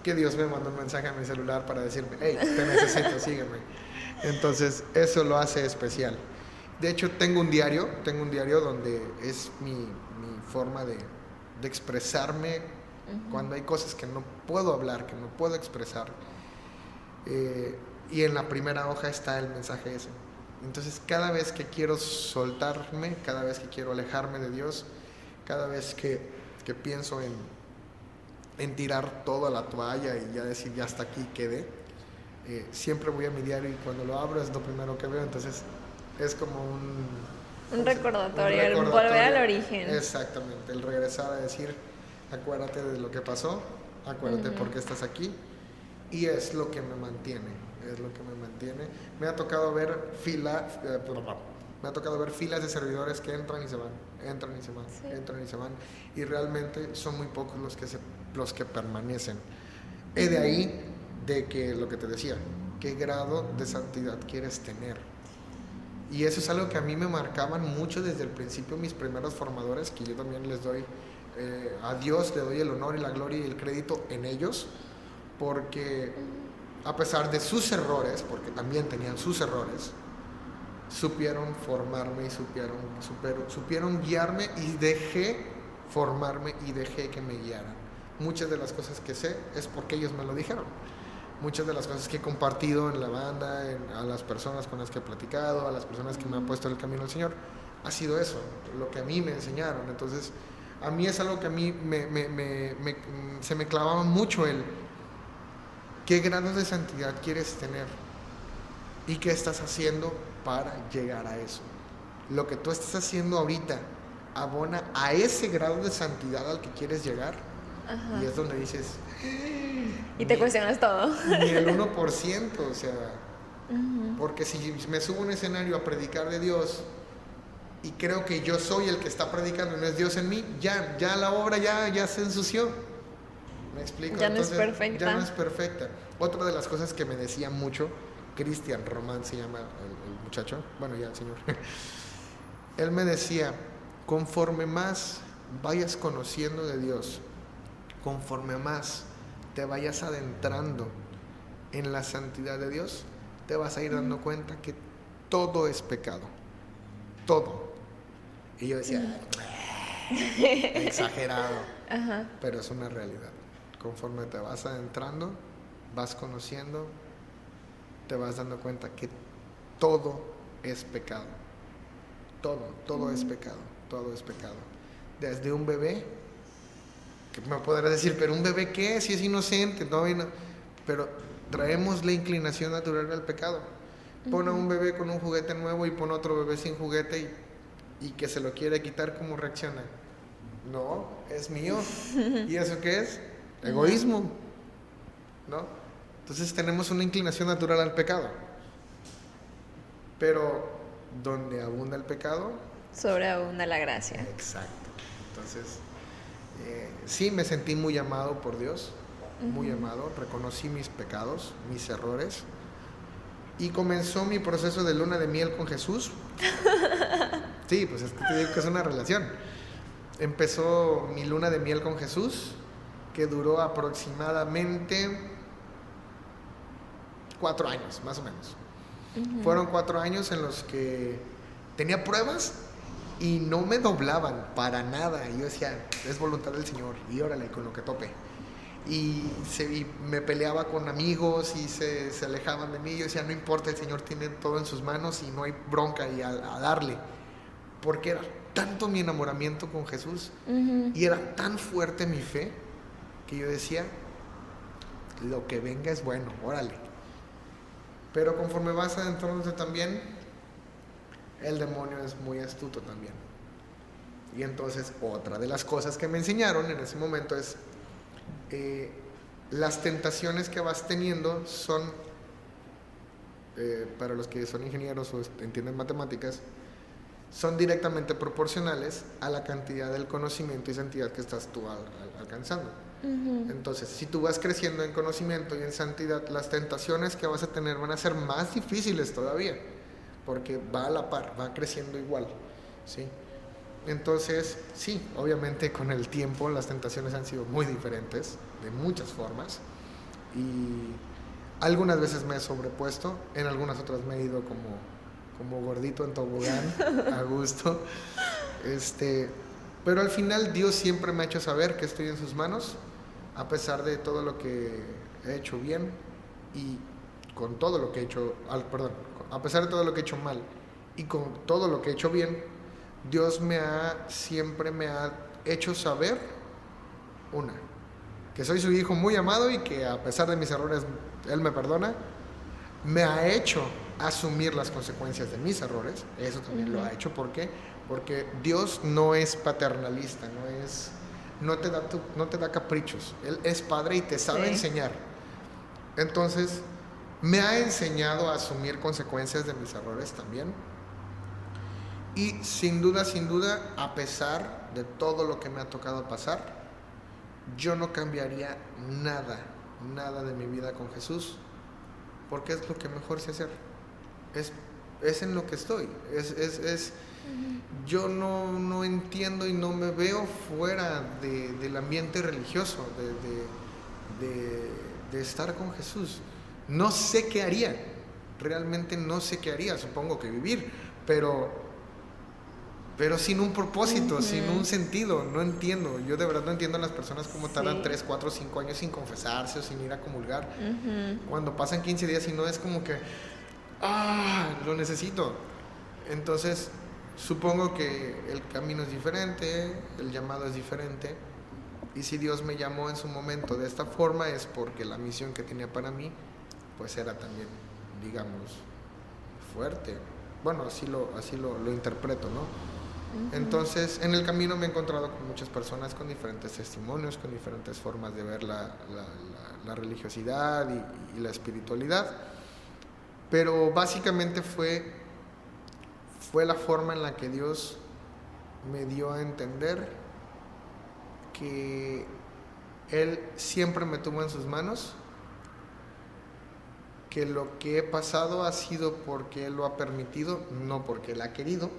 que Dios me mandó un mensaje a mi celular para decirme, hey, te necesito, sígueme. Entonces, eso lo hace especial. De hecho, tengo un diario, tengo un diario donde es mi, mi forma de, de expresarme cuando hay cosas que no puedo hablar, que no puedo expresar. Eh, y en la primera hoja está el mensaje ese. Entonces cada vez que quiero soltarme, cada vez que quiero alejarme de Dios, cada vez que, que pienso en, en, tirar toda la toalla y ya decir ya hasta aquí quedé, eh, siempre voy a mi diario y cuando lo abro es lo primero que veo. Entonces es como un... Un recordatorio, el volver al origen. Exactamente, el regresar a decir, acuérdate de lo que pasó, acuérdate por qué estás aquí y es lo que me mantiene, es lo que me mantiene. Me ha tocado ver filas, eh, me ha tocado ver filas de servidores que entran y se van, entran y se van, entran y se van y realmente son muy pocos los que se, los que permanecen. He de ahí de que lo que te decía, qué grado de santidad quieres tener. Y eso es algo que a mí me marcaban mucho desde el principio mis primeros formadores, que yo también les doy eh, a Dios le doy el honor y la gloria y el crédito en ellos, porque a pesar de sus errores, porque también tenían sus errores, supieron formarme y supieron, supieron guiarme y dejé formarme y dejé que me guiaran. Muchas de las cosas que sé es porque ellos me lo dijeron. Muchas de las cosas que he compartido en la banda, a las personas con las que he platicado, a las personas que me han puesto en el camino del Señor, ha sido eso, lo que a mí me enseñaron. Entonces, a mí es algo que a mí se me clavaba mucho el qué grado de santidad quieres tener y qué estás haciendo para llegar a eso. lo que tú estás haciendo ahorita abona a ese grado de santidad al que quieres llegar. Y es donde dices... Y te cuestionas todo. Ni el 1%, o sea... Porque si me subo a un escenario a predicar de Dios y creo que yo soy el que está predicando y no es Dios en mí, ya, ya la obra ya, ya se ensució. ¿Me explico? Ya no es perfecta. Ya no es perfecta. Otra de las cosas que me decía mucho, Cristian Román se llama el, muchacho, bueno ya el señor, él me decía, conforme más vayas conociendo de Dios, conforme más te vayas adentrando en la santidad de Dios, te vas a ir dando cuenta que todo es pecado. Todo. Y yo decía, exagerado. Pero es una realidad. Conforme te vas adentrando, vas conociendo, te vas dando cuenta que todo es pecado. Todo, todo es pecado, todo es pecado. Desde un bebé, que me podrás decir, pero un bebé qué, si es inocente, no, pero traemos la inclinación natural al pecado. Pone a un bebé con un juguete nuevo y pone otro bebé sin juguete y, y que se lo quiere quitar, ¿cómo reacciona? No, es mío. ¿Y eso qué es? Egoísmo. ¿No? Entonces tenemos una inclinación natural al pecado. Pero donde abunda el pecado, sobreabunda la gracia. Exacto. Entonces, eh, sí me sentí muy amado por Dios, muy amado, reconocí mis pecados, mis errores, y comenzó mi proceso de luna de miel con Jesús. Sí, pues es que te digo que es una relación. Empezó mi luna de miel con Jesús, que duró aproximadamente cuatro años, más o menos. Fueron cuatro años en los que tenía pruebas y no me doblaban para nada. yo decía, es voluntad del Señor, y órale, con lo que tope. Y, se, me peleaba con amigos y se, se, alejaban de mí. Yo decía, no importa, el Señor tiene todo en sus manos y no hay bronca y a, darle. Porque era tanto mi enamoramiento con Jesús y era tan fuerte mi fe que yo decía, lo que venga es bueno, órale. Pero conforme vas adentrándote también, el demonio es muy astuto también. Y entonces otra de las cosas que me enseñaron en ese momento es, eh, las tentaciones que vas teniendo son, eh, para los que son ingenieros o entienden matemáticas, son directamente proporcionales a la cantidad del conocimiento y santidad que estás tú alcanzando. Entonces, si tú vas creciendo en conocimiento y en santidad, las tentaciones que vas a tener van a ser más difíciles todavía, porque va a la par, va creciendo igual, ¿sí? Entonces, sí, obviamente con el tiempo las tentaciones han sido muy diferentes, de muchas formas, y algunas veces me he sobrepuesto, en algunas otras me he ido como, como gordito en tobogán, a gusto, este, pero al final Dios siempre me ha hecho saber que estoy en sus manos a pesar de todo lo que he hecho bien y con todo lo que he hecho, perdón, a pesar de todo lo que he hecho mal y con todo lo que he hecho bien, Dios me ha, siempre me ha hecho saber una, que soy su hijo muy amado y que a pesar de mis errores, Él me perdona, me ha hecho asumir las consecuencias de mis errores, eso también lo ha hecho, ¿por qué? Porque Dios no es paternalista, no es no te da, no te da caprichos. Él es padre y te sabe enseñar. Entonces, me ha enseñado a asumir consecuencias de mis errores también. Y sin duda, sin duda, a pesar de todo lo que me ha tocado pasar, yo no cambiaría nada, nada de mi vida con Jesús, porque es lo que mejor sé hacer. Es, es en lo que estoy. Es, es, es yo no, entiendo y no me veo fuera del ambiente religioso, de, estar con Jesús. No sé qué haría, realmente no sé qué haría, supongo que vivir, pero, pero sin un propósito, sin un sentido, no entiendo. Yo de verdad no entiendo a las personas cómo tardan 3, 4, 5 años sin confesarse o sin ir a comulgar. Cuando pasan 15 días y no es como que, ah, lo necesito. Entonces, Supongo que el camino es diferente, el llamado es diferente, y si Dios me llamó en su momento de esta forma es porque la misión que tenía para mí, pues era también, digamos, fuerte, bueno, así lo, así lo, lo interpreto, ¿no? Entonces, en el camino me he encontrado con muchas personas con diferentes testimonios, con diferentes formas de ver la, la, religiosidad y, y, la espiritualidad, pero básicamente fue, fue la forma en la que Dios me dio a entender que Él siempre me tuvo en sus manos, que lo que he pasado ha sido porque Él lo ha permitido, no porque Él ha querido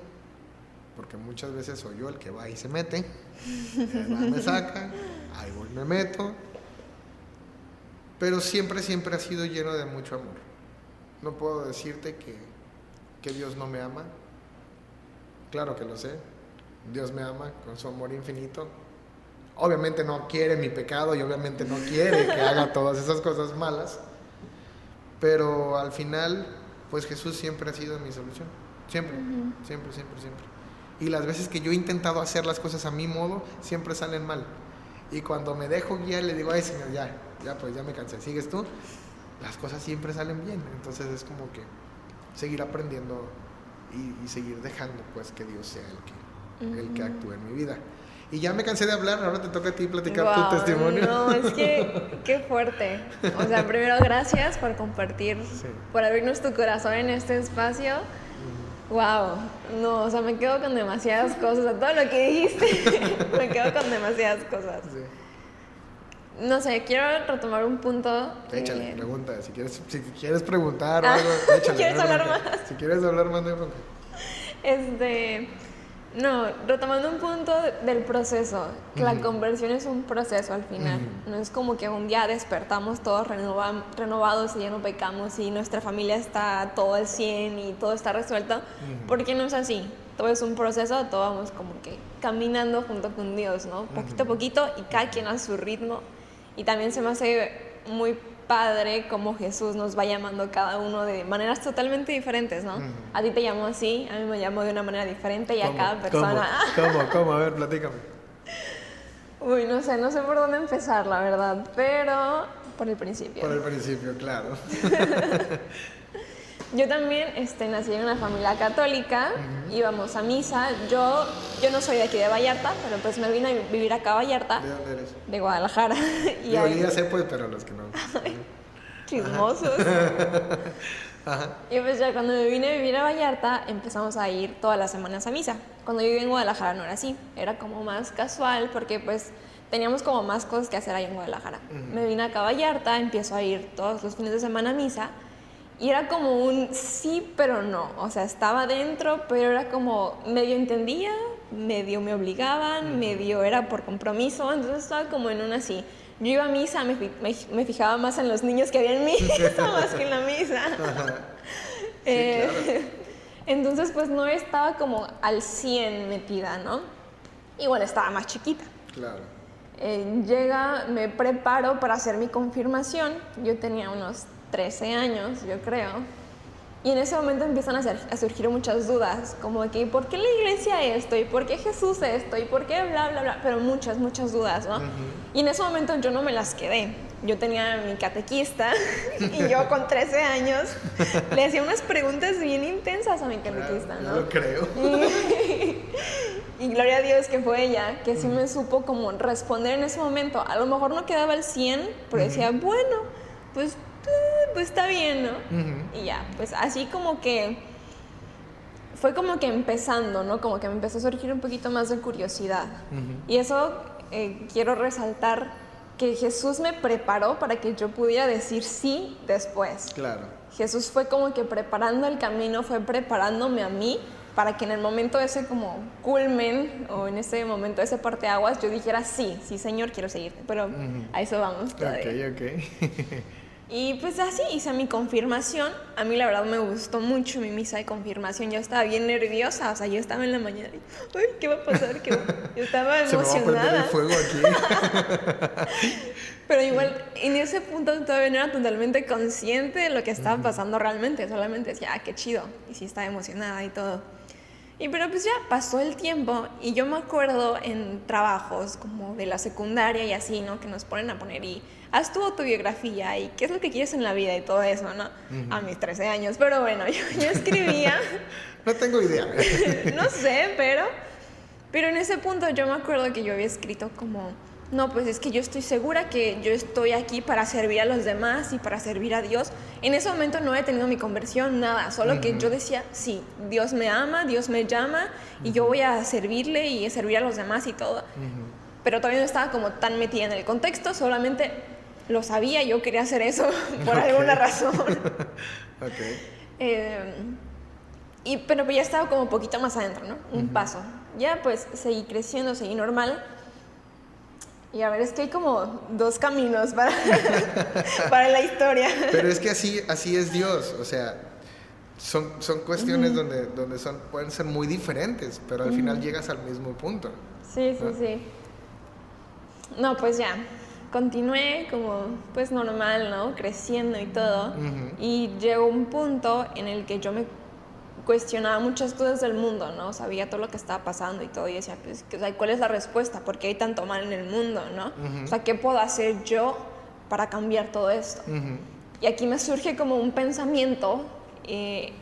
porque muchas veces soy yo el que va y se mete, me saca, ahí voy, me meto, pero siempre, siempre ha sido lleno de mucho amor. No puedo decirte que, que Dios no me ama, claro que lo sé, Dios me ama con su amor infinito. Obviamente no quiere mi pecado y obviamente no quiere que haga todas esas cosas malas, pero al final, pues Jesús siempre ha sido mi solución. Siempre, siempre, siempre, siempre. Y las veces que yo he intentado hacer las cosas a mi modo, siempre salen mal. Y cuando me dejo guiar, le digo, ay Señor, ya, ya pues ya me cansé, ¿sigues tú? Las cosas siempre salen bien. Entonces es como que seguir aprendiendo y, seguir dejando pues que Dios sea el que, el que actúe en mi vida. Y ya me cansé de hablar, ahora te toca a ti platicar tu testimonio. No, es que qué fuerte. O sea, primero gracias por compartir, por abrirnos tu corazón en este espacio. Wow, no, o sea, me quedo con demasiadas cosas, todo lo que dijiste, me quedo con demasiadas cosas. No sé, quiero retomar un punto. Échale, pregunta, si quieres, si quieres preguntar o ah, algo, échale. ¿Quieres hablar más? Si quieres hablar más, de Este, no, retomando un punto del proceso, que la conversión es un proceso al final. No es como que un día despertamos todos renovados y ya no pecamos y nuestra familia está todo al 100 y todo está resuelto, porque no es así. Todo es un proceso, todos vamos como que caminando junto con Dios, ¿no? Poquito a poquito y cada quien a su ritmo. Y también se me hace muy padre como Jesús nos va llamando cada uno de maneras totalmente diferentes, ¿no? A ti te llamo así, a mí me llamo de una manera diferente y a cada persona... ¿Cómo? ¿Cómo? A ver, platícame. Uy, no sé, no sé por dónde empezar, la verdad, pero por el principio. Por el principio, claro. Yo también este, nací en una familia católica, íbamos a misa. Yo, yo no soy de aquí de Vallarta, pero pues me vine a vivir acá a Vallarta. ¿De dónde eres? De Guadalajara. y ahí... sé, pues, pero los que no. Chismosos. Ajá. Y pues ya cuando me vine a vivir a Vallarta, empezamos a ir todas las semanas a misa. Cuando yo vivía en Guadalajara no era así, era como más casual porque pues teníamos como más cosas que hacer ahí en Guadalajara. Me vine acá a Vallarta, empiezo a ir todos los fines de semana a misa y era como un sí, pero no. O sea, estaba dentro, pero era como medio entendía, medio me obligaban, medio era por compromiso. Entonces estaba como en una así. Yo iba a misa, me, me, fijaba más en los niños que había en misa más que en la misa. Eh, entonces, pues no estaba como al 100 metida, ¿no? Igual estaba más chiquita. Claro. Eh, llega, me preparo para hacer mi confirmación. Yo tenía unos 13 años, yo creo. Y en ese momento empiezan a, a, surgir muchas dudas, como que ¿por qué la iglesia esto? ¿Y por qué Jesús esto? ¿Y por qué bla, bla, bla? Pero muchas, muchas dudas, ¿no? Y en ese momento yo no me las quedé. Yo tenía mi catequista y yo con 13 años le hacía unas preguntas bien intensas a mi catequista, ¿no? lo creo. Y, y, gloria a Dios que fue ella, que sí me supo como responder en ese momento. A lo mejor no quedaba el 100, pero decía, bueno, pues pues está bien, ¿no? Y ya, pues así como que fue como que empezando, ¿no? Como que me empezó a surgir un poquito más de curiosidad. Y eso eh, quiero resaltar que Jesús me preparó para que yo pudiera decir sí después. Claro. Jesús fue como que preparando el camino, fue preparándome a mí para que en el momento ese como culmen o en ese momento ese parteaguas yo dijera sí, sí Señor, quiero seguirte. Pero a eso vamos todavía. Ok, ok. Y pues así hice mi confirmación. A mí la verdad me gustó mucho mi misa de confirmación. Yo estaba bien nerviosa, o sea, yo estaba en la mañana y, ay, ¿qué va a pasar? Yo estaba emocionada. Se me va a el fuego aquí. Pero igual, en ese punto todavía no era totalmente consciente de lo que estaba pasando realmente. Solamente decía, ah, qué chido. Y sí estaba emocionada y todo. Y pero pues ya pasó el tiempo y yo me acuerdo en trabajos como de la secundaria y así, ¿no? Que nos ponen a poner y haz tu autobiografía y qué es lo que quieres en la vida y todo eso, ¿no? A mis 13 años. Pero bueno, yo, escribía no tengo idea. no sé, pero, pero en ese punto yo me acuerdo que yo había escrito como, no, pues es que yo estoy segura que yo estoy aquí para servir a los demás y para servir a Dios. En ese momento no he tenido mi conversión, nada, solo que yo decía, sí, Dios me ama, Dios me llama y yo voy a servirle y a servir a los demás y todo. Pero todavía no estaba como tan metida en el contexto, solamente lo sabía, yo quería hacer eso por alguna razón. Eh, y, pero ya estaba como un poquito más adentro, ¿no? Un paso. Ya pues seguí creciendo, seguí normal. Y a ver, es que hay como dos caminos para, para la historia. Pero es que así, así es Dios, o sea, son, son cuestiones donde, donde son, pueden ser muy diferentes, pero al final llegas al mismo punto. Sí, sí, sí. No, pues ya, continué como pues normal, ¿no? Creciendo y todo. Y llegó un punto en el que yo me cuestionaba muchas cosas del mundo, ¿no? Sabía todo lo que estaba pasando y todo y decía, pues, ¿cuál es la respuesta? ¿Por qué hay tanto mal en el mundo, no? O sea, ¿qué puedo hacer yo para cambiar todo esto? Y aquí me surge como un pensamiento, eh,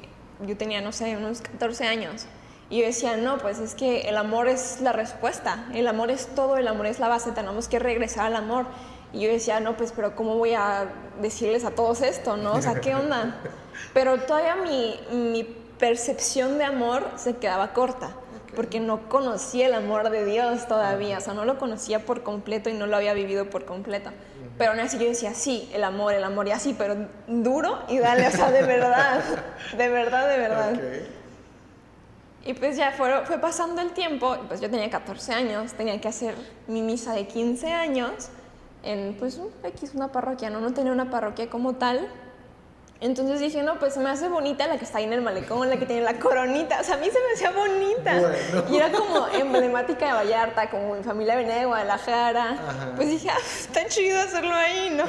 yo tenía, no sé, unos 14 años, y yo decía, no, pues es que el amor es la respuesta, el amor es todo, el amor es la base, tenemos que regresar al amor. Y yo decía, no, pues, pero ¿cómo voy a decirles a todos esto, no? O sea, ¿qué onda? Pero todavía mi, mi percepción de amor se quedaba corta, porque no conocía el amor de Dios todavía, o sea, no lo conocía por completo y no lo había vivido por completo. Pero aún así yo decía, sí, el amor, el amor, y así, pero duro y dale, o sea, de verdad, de verdad, de verdad. Y pues ya fue, fue pasando el tiempo, pues yo tenía 14 años, tenía que hacer mi misa de 15 años en pues X, una parroquia, ¿no? No tenía una parroquia como tal. Entonces dije, no, pues se me hace bonita la que está ahí en el malecón, la que tiene la coronita. O sea, a mí se me hacía bonita. Y era como emblemática de Vallarta, como mi familia venía de Guadalajara. Pues dije, ah, está chido hacerlo ahí, ¿no?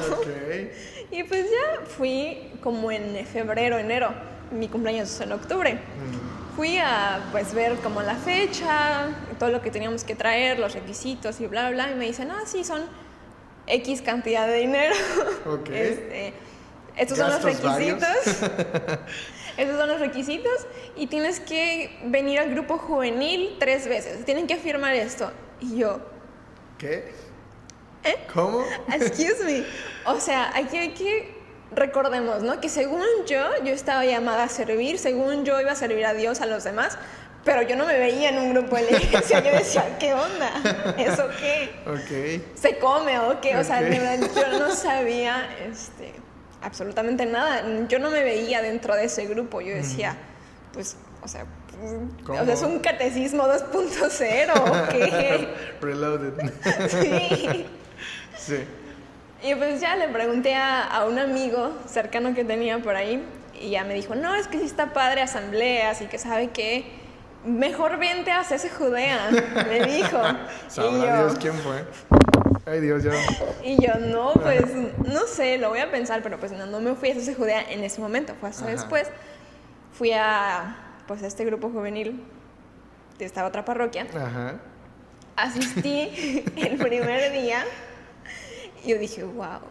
Y pues ya fui como en febrero, enero. Mi cumpleaños es en octubre fui a pues ver como la fecha, todo lo que teníamos que traer, los requisitos y bla, bla, y me dicen, ah, sí, son X cantidad de dinero. Okay. Este, estos son los requisitos. estos son los requisitos y tienes que venir al grupo juvenil tres veces. Tienen que firmar esto. Y yo... ¿Qué? ¿Eh? ¿Cómo? Excuse me. O sea, aquí hay que recordemos, ¿no? Que según yo, yo estaba llamada a servir, según yo iba a servir a Dios, a los demás, pero yo no me veía en un grupo de la iglesia. Yo decía, ¿qué onda? ¿Eso qué? Ok. ¿Se come o qué? O sea, yo no sabía este, absolutamente nada. Yo no me veía dentro de ese grupo. Yo decía, pues, o sea, o sea, es un catecismo 2.0 o qué? Reloaded. sí. Sí. Y pues ya le pregunté a, un amigo cercano que tenía por ahí y ya me dijo, no, es que sí está padre asambleas y que sabe que mejor vente a ese Judea, me dijo. Sabrá Dios quién fue. Ay Dios, ya. Y yo, no, pues, no sé, lo voy a pensar, pero pues no, no me fui a ese Judea en ese momento, fue hasta después. Fui a, pues, a este grupo juvenil de esta otra parroquia. Ajá. Asistí el primer día y yo dije, wow.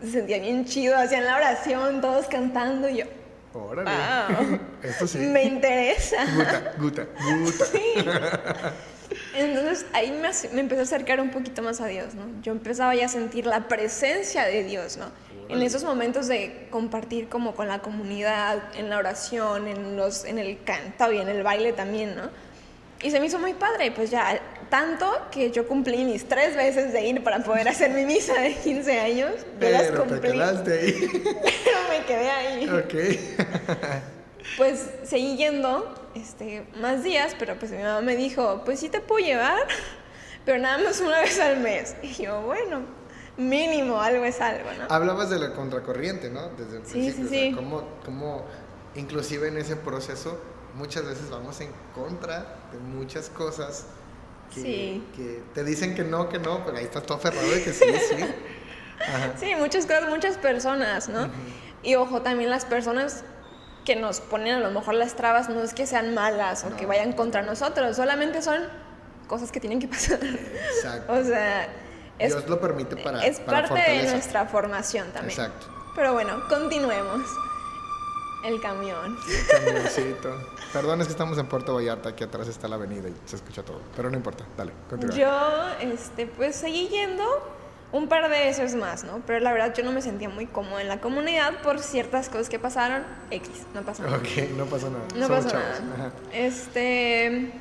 Se sentía bien chido, hacían la oración, todos cantando y yo. Órale. Wow, Esto sí. Me interesa. Guta, guta, guta. Sí. Entonces ahí me, me empecé a acercar un poquito más a Dios, ¿no? Yo empezaba ya a sentir la presencia de Dios, ¿no? En esos momentos de compartir como con la comunidad, en la oración, en, los, en el canto y en el baile también, ¿no? Y se me hizo muy padre, pues ya, tanto que yo cumplí mis tres veces de ir para poder hacer mi misa de 15 años. Pero las cumplí. Te quedaste ahí. Pero me quedé ahí. Ok. pues seguí yendo este, más días, pero pues mi mamá me dijo, pues sí te puedo llevar, pero nada más una vez al mes. Y yo, bueno, mínimo, algo es algo, ¿no? Hablabas de la contracorriente, ¿no? Desde el sí, principio. Sí, sí. cómo, cómo, inclusive en ese proceso, muchas veces vamos en contra de muchas cosas que, que te dicen que no, que no, pero ahí estás todo aferrado de que sí, sí. Sí, muchas cosas, muchas personas, ¿no? Y ojo, también las personas que nos ponen a lo mejor las trabas no es que sean malas o que vayan contra nosotros, solamente son cosas que tienen que pasar. Exacto. o sea, es, Dios lo permite para Es parte de nuestra formación también. Exacto. Pero bueno, continuemos. El camión. El camioncito. Perdón, es que estamos en Puerto Vallarta, aquí atrás está la avenida y se escucha todo. Pero no importa, dale, continúa. Yo, este, pues seguí yendo un par de veces más, ¿no? Pero la verdad yo no me sentía muy cómoda en la comunidad por ciertas cosas que pasaron. X, no pasó nada. Ok, no pasa nada. No Somos pasa chavos. nada. Ajá. Este.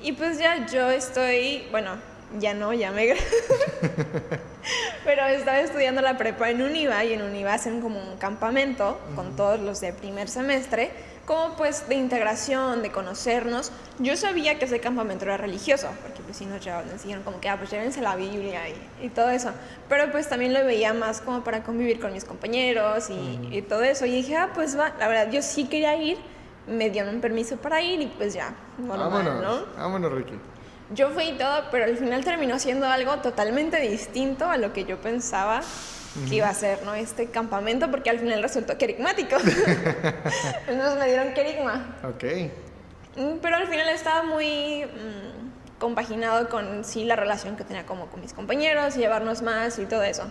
Y pues ya yo estoy. Bueno, ya no, ya me. Pero estaba estudiando la prepa en Univa y en Univa hacen como un campamento con todos los de primer semestre, como pues de integración, de conocernos. Yo sabía que ese campamento era religioso, porque pues sí nos, llevaban, nos dijeron como que, ah, pues llévense la Biblia y, y todo eso. Pero pues también lo veía más como para convivir con mis compañeros y, y todo eso. Y dije, ah, pues va, la verdad, yo sí quería ir, me dieron un permiso para ir y pues ya, normal, Vámonos, ¿no? vámonos, Ricky. Yo fui y todo, pero al final terminó siendo algo totalmente distinto a lo que yo pensaba que iba a ser, ¿no? Este campamento, porque al final resultó querigmático. Entonces me dieron querigma. Ok. Mm, Pero al final estaba muy mm, compaginado con sí la relación que tenía como con mis compañeros, y llevarnos más y todo eso.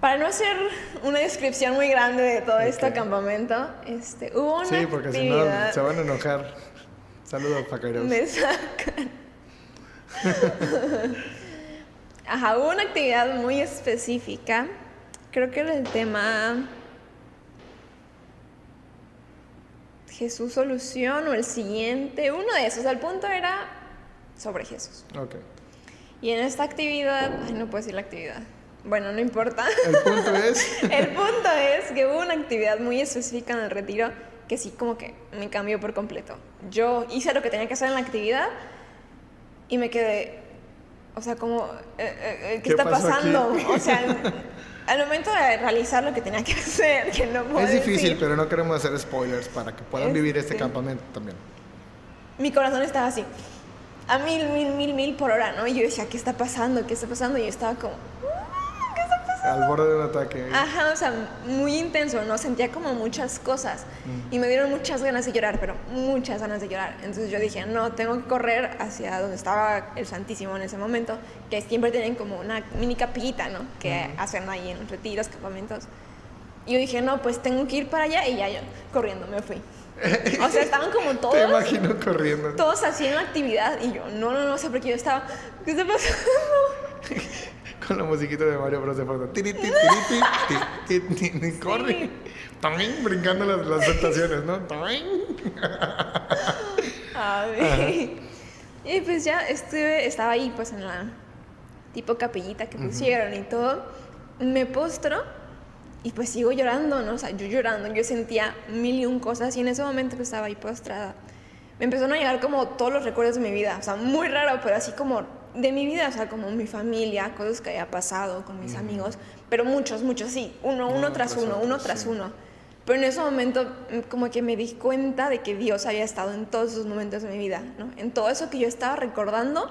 Para no hacer una descripción muy grande de todo este Ok. campamento, este, hubo una Sí, porque si no actividad... se van a enojar. Saludos, pacareros. Me sacan. Ajá, hubo una actividad muy específica. Creo que era el tema Jesús solución o el siguiente, uno de esos. El punto era sobre Jesús. Ok. Y en esta actividad, ay, no puedo decir la actividad. Bueno, no importa. El punto es. El punto es que hubo una actividad muy específica en el retiro que sí como que me cambió por completo. Yo hice lo que tenía que hacer en la actividad y me quedé, o sea, como, eh, eh, eh, ¿qué, ¿Qué está aquí? pasando? O sea, al momento de realizar lo que tenía que hacer, que no puedo Es difícil, decir, pero no queremos hacer spoilers para que puedan vivir este Este. campamento también. mi corazón estaba así, a mil, mil, mil, mil por hora, ¿no? Y yo decía, ¿qué está pasando? ¿Qué está pasando? Y yo estaba como, "Mm, ¿qué está pasando? Al borde de un ataque. Ajá, o sea, muy intenso, ¿no? Sentía como muchas cosas y me dieron muchas ganas de llorar, pero muchas ganas de llorar. Entonces yo dije, no, tengo que correr hacia donde estaba el Santísimo en ese momento, que siempre tienen como una mini capillita, ¿no? Que hacen ahí en retiros, campamentos. Y yo dije, no, pues tengo que ir para allá y ya yo corriendo me fui. O sea, estaban como Te todos, imagino corriendo. todos haciendo actividad y yo, no, no, no, o sea, porque yo estaba, ¿qué está pasando? Con la musiquita de Mario Bros. de fondo. Tiri, ti, tiri, ti, ti, ti, ti, Corre. También brincando las, las tentaciones, ¿no? También. A ver. Y pues ya estuve, estaba ahí pues en la tipo capillita que pusieron y todo. Me postro y pues sigo llorando, ¿no? O sea, yo llorando, yo sentía mil y un cosas y en ese momento que estaba ahí postrada, me empezaron a llegar como todos los recuerdos de mi vida, o sea, muy raro, pero así como de mi vida, o sea, como mi familia, cosas que había pasado con mis amigos, pero muchos, muchos, sí, uno, uno, Uno tras tras uno, otro, uno tras sí. uno. Pero en ese momento mm, como que me di cuenta de que Dios había estado en todos esos momentos de mi vida, ¿no? En todo eso que yo estaba recordando,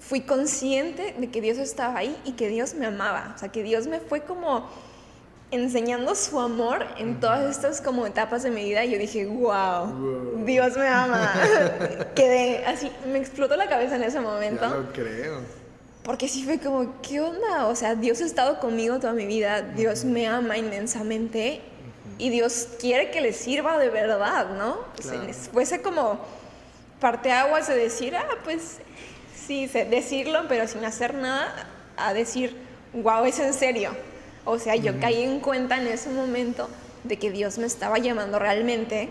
fui consciente de que Dios estaba ahí y que Dios me amaba. O sea, que Dios me fue como enseñando su amor en todas estas como etapas de mi vida y yo dije, wow, Wow. Dios me ama. Quedé así, me explotó la cabeza en ese momento. Ya lo creo. Porque sí fue como, ¿qué onda? O sea, Dios ha estado conmigo toda mi vida, Dios me ama inmensamente y Dios quiere que le sirva de verdad, ¿no? O sea, Claro. fuese como parteaguas de decir, ah, pues sí, decirlo, pero sin hacer nada, a decir, wow, es en serio. O sea, yo caí en cuenta en ese momento de que Dios me estaba llamando realmente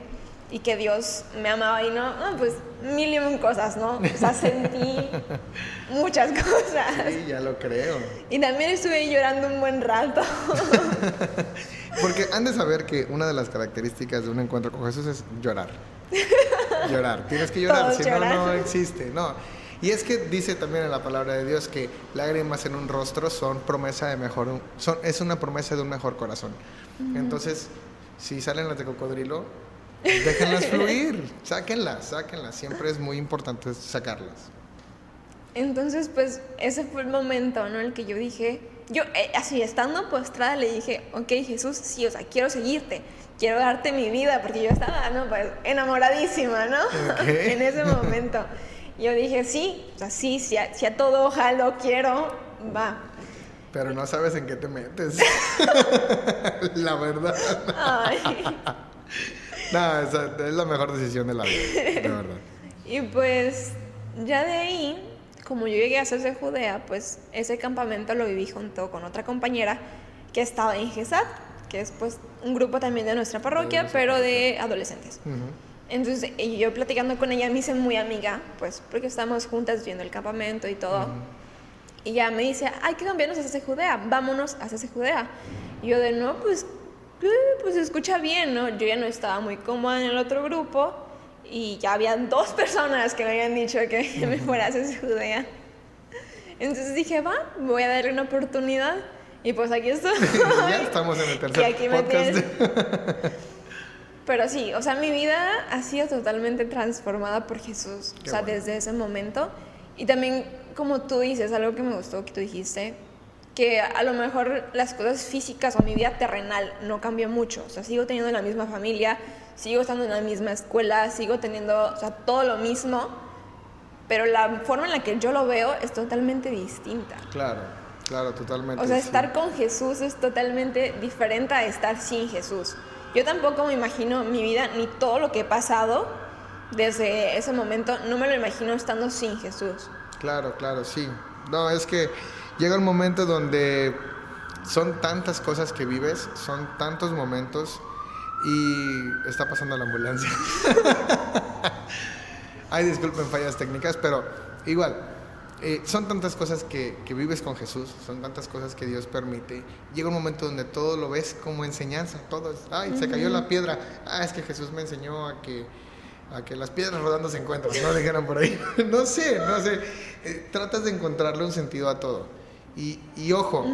y que Dios me amaba y no, no, pues mil y un cosas, ¿no? O sea, sentí muchas cosas. Sí, ya lo creo. Y también estuve llorando un buen rato. Porque han de saber que una de las características de un encuentro con Jesús es llorar. llorar. Tienes que llorar, si no, no existe. No. Y es que dice también en la palabra de Dios que lágrimas en un rostro son promesa de mejor, son, es una promesa de un mejor corazón. Entonces, si salen las de cocodrilo, déjenlas fluir, sáquenlas, sáquenlas. Siempre es muy importante sacarlas. Entonces, pues ese fue el momento, ¿no? El que yo dije, yo eh, así estando postrada le dije, ok Jesús, sí, o sea, quiero seguirte, quiero darte mi vida, porque yo estaba, ¿no? Pues enamoradísima, ¿no? Ok. en ese momento. Yo dije, sí, o sea, sí, si a, si a todo ojalá quiero, va. Pero no sabes en qué te metes. la verdad. Ay. No, esa es la mejor decisión de la vida, de verdad. Y pues ya de ahí, como yo llegué a de Judea, pues ese campamento lo viví junto con otra compañera que estaba en GESAT, que es pues un grupo también de nuestra parroquia, pero de adolescentes. Entonces yo platicando con ella me hice muy amiga, pues porque estábamos juntas viendo el campamento y todo. Y ya me dice, hay que cambiarnos a ese Judea, vámonos a ese Judea. Y yo de, no, pues, eh, pues escucha bien, ¿no? Yo ya no estaba muy cómoda en el otro grupo y ya habían dos personas que me habían dicho que me fuera a ese Judea. Entonces dije, va, voy a darle una oportunidad. Y pues aquí estoy. ya estamos en el tercer y aquí podcast. Pero sí, o sea, mi vida ha sido totalmente transformada por Jesús. o sea, desde ese momento. Y también, como tú dices, algo que me gustó que tú dijiste, que a lo mejor las cosas físicas o mi vida terrenal no cambió mucho. O sea, sigo teniendo la misma familia, sigo estando en la misma escuela, sigo teniendo, o sea, todo lo mismo, pero la forma en la que yo lo veo es totalmente distinta. Claro, claro, totalmente. O sea, estar con Jesús es totalmente diferente a estar sin Jesús. Yo tampoco me imagino mi vida ni todo lo que he pasado desde ese momento, no me lo imagino estando sin Jesús. Claro, claro, sí. No, es que llega un momento donde son tantas cosas que vives, son tantos momentos y está pasando la ambulancia. Ay, disculpen fallas técnicas, pero igual, eh, son tantas cosas que, que, vives con Jesús, son tantas cosas que Dios permite. Llega un momento donde todo lo ves como enseñanza, todo es, ay, se cayó la piedra, ah, es que Jesús me enseñó a que, a que las piedras rodando se encuentran, no dijeron por ahí, no sé, no sé, eh, tratas de encontrarle un sentido a todo. Y, y ojo,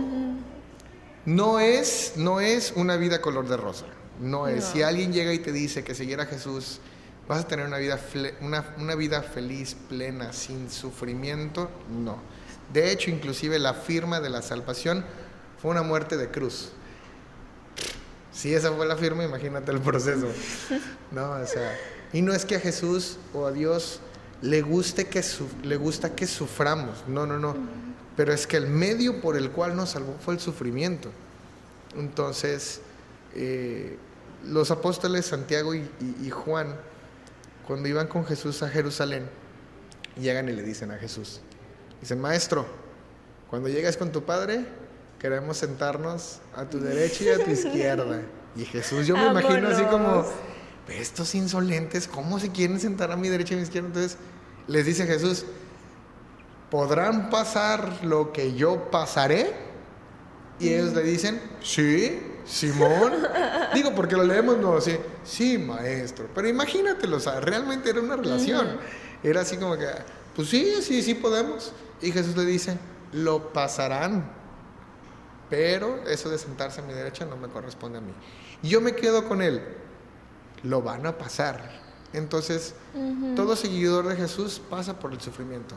no, es, no es una vida color de rosa, no es. Si alguien llega y te dice que seguir a Jesús vas a tener una vida, una, vida feliz, plena, sin sufrimiento, no. De hecho, inclusive la firma de la salvación fue una muerte de cruz. Si esa fue la firma, imagínate el proceso. No, o sea, y no es que a Jesús o a Dios le guste que le gusta que suframos, no, no, no. Pero es que el medio por el cual nos salvó fue el sufrimiento. Entonces, eh, los apóstoles Santiago y Juan cuando iban con Jesús a Jerusalén, llegan y le dicen a Jesús, dicen, maestro, cuando llegas con tu padre, queremos sentarnos a tu derecha y a tu izquierda. Y Jesús, yo me imagino así como, estos insolentes, ¿cómo se quieren sentar a mi derecha y a mi izquierda? Entonces les dice Jesús, ¿podrán pasar lo que yo pasaré? Y ellos le dicen, sí, Simón. Digo, porque lo leemos, no, sí, sí, maestro. Pero imagínatelo, o sea, realmente era una relación. Era así como que, pues sí, sí, sí podemos. Y Jesús le dice, lo pasarán. Pero eso de sentarse a mi derecha no me corresponde a mí. Y yo me quedo con él, lo van a pasar. Entonces, todo seguidor de Jesús pasa por el sufrimiento.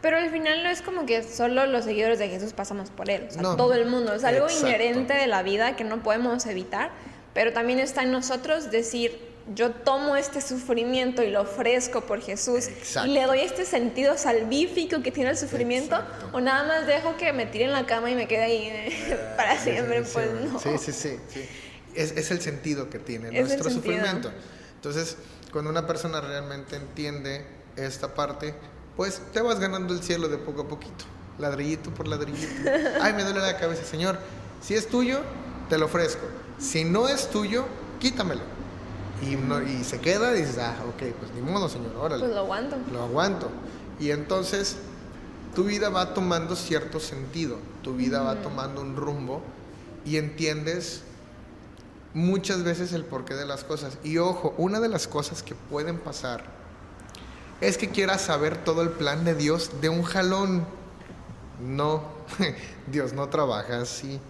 Pero al final no es como que solo los seguidores de Jesús pasamos por él, o sea, todo el mundo. Es algo inherente de la vida que no podemos evitar, pero también está en nosotros decir, yo tomo este sufrimiento y lo ofrezco por Jesús y le doy este sentido salvífico que tiene el sufrimiento o nada más dejo que me tire en la cama y me quede ahí eh, para siempre, pues no. Sí, sí, sí. Es, es, el sentido que tiene nuestro sufrimiento. Entonces, cuando una persona realmente entiende esta parte, pues te vas ganando el cielo de poco a poquito, ladrillito por ladrillito. Ay, me duele la cabeza, Señor. Si es tuyo, te lo ofrezco. Si no es tuyo, quítamelo. Y, y se queda y dices, ah, ok, pues ni modo, Señor, órale. Pues lo aguanto. Lo aguanto. Y entonces tu vida va tomando cierto sentido, tu vida va tomando un rumbo y entiendes muchas veces el porqué de las cosas. Y ojo, una de las cosas que pueden pasar es que quieras saber todo el plan de Dios de un jalón. No, Dios no trabaja así.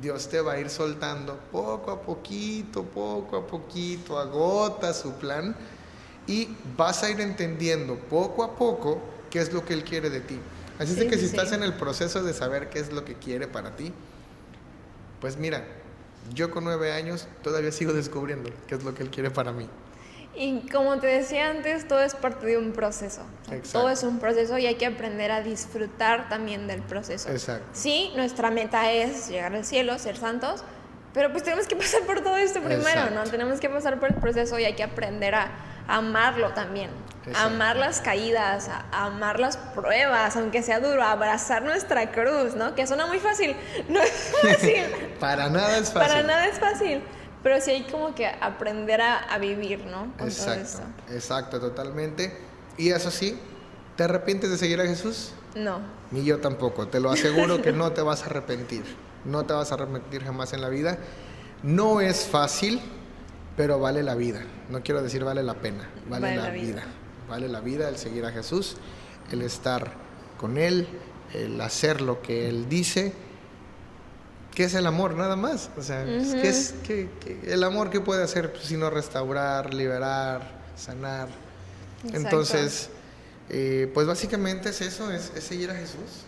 Dios te va a ir soltando poco a poquito, poco a poquito, agota su plan y vas a ir entendiendo poco a poco qué es lo que Él quiere de ti. Así es que si estás en el proceso de saber qué es lo que quiere para ti, pues mira, yo con nueve años todavía sigo descubriendo qué es lo que Él quiere para mí. Y como te decía antes, todo es parte de un proceso. Todo es un proceso y hay que aprender a disfrutar también del proceso. Exacto. Sí, nuestra meta es llegar al cielo, ser santos, pero pues tenemos que pasar por todo esto primero, ¿no? Tenemos que pasar por el proceso y hay que aprender a, amarlo también. amar las caídas, a, amar las pruebas, aunque sea duro, abrazar nuestra cruz, ¿no? Que suena muy fácil. No es fácil. Para nada es fácil. Para nada es fácil. Pero sí hay como que aprender a, vivir, ¿no? exacto, exacto, totalmente. Y eso sí, ¿te arrepientes de seguir a Jesús? No. Ni yo tampoco. Te lo aseguro que no te vas a arrepentir. No te vas a arrepentir jamás en la vida. No es fácil, pero vale la vida. No quiero decir vale la pena, vale, la, vida. Vale la vida el seguir a Jesús, el estar con Él, el hacer lo que Él dice ¿qué es el amor? Nada más. O sea, ¿qué es el amor que puede hacer pues, sino restaurar, liberar, sanar? Entonces, eh, pues básicamente es eso, es, seguir a Jesús.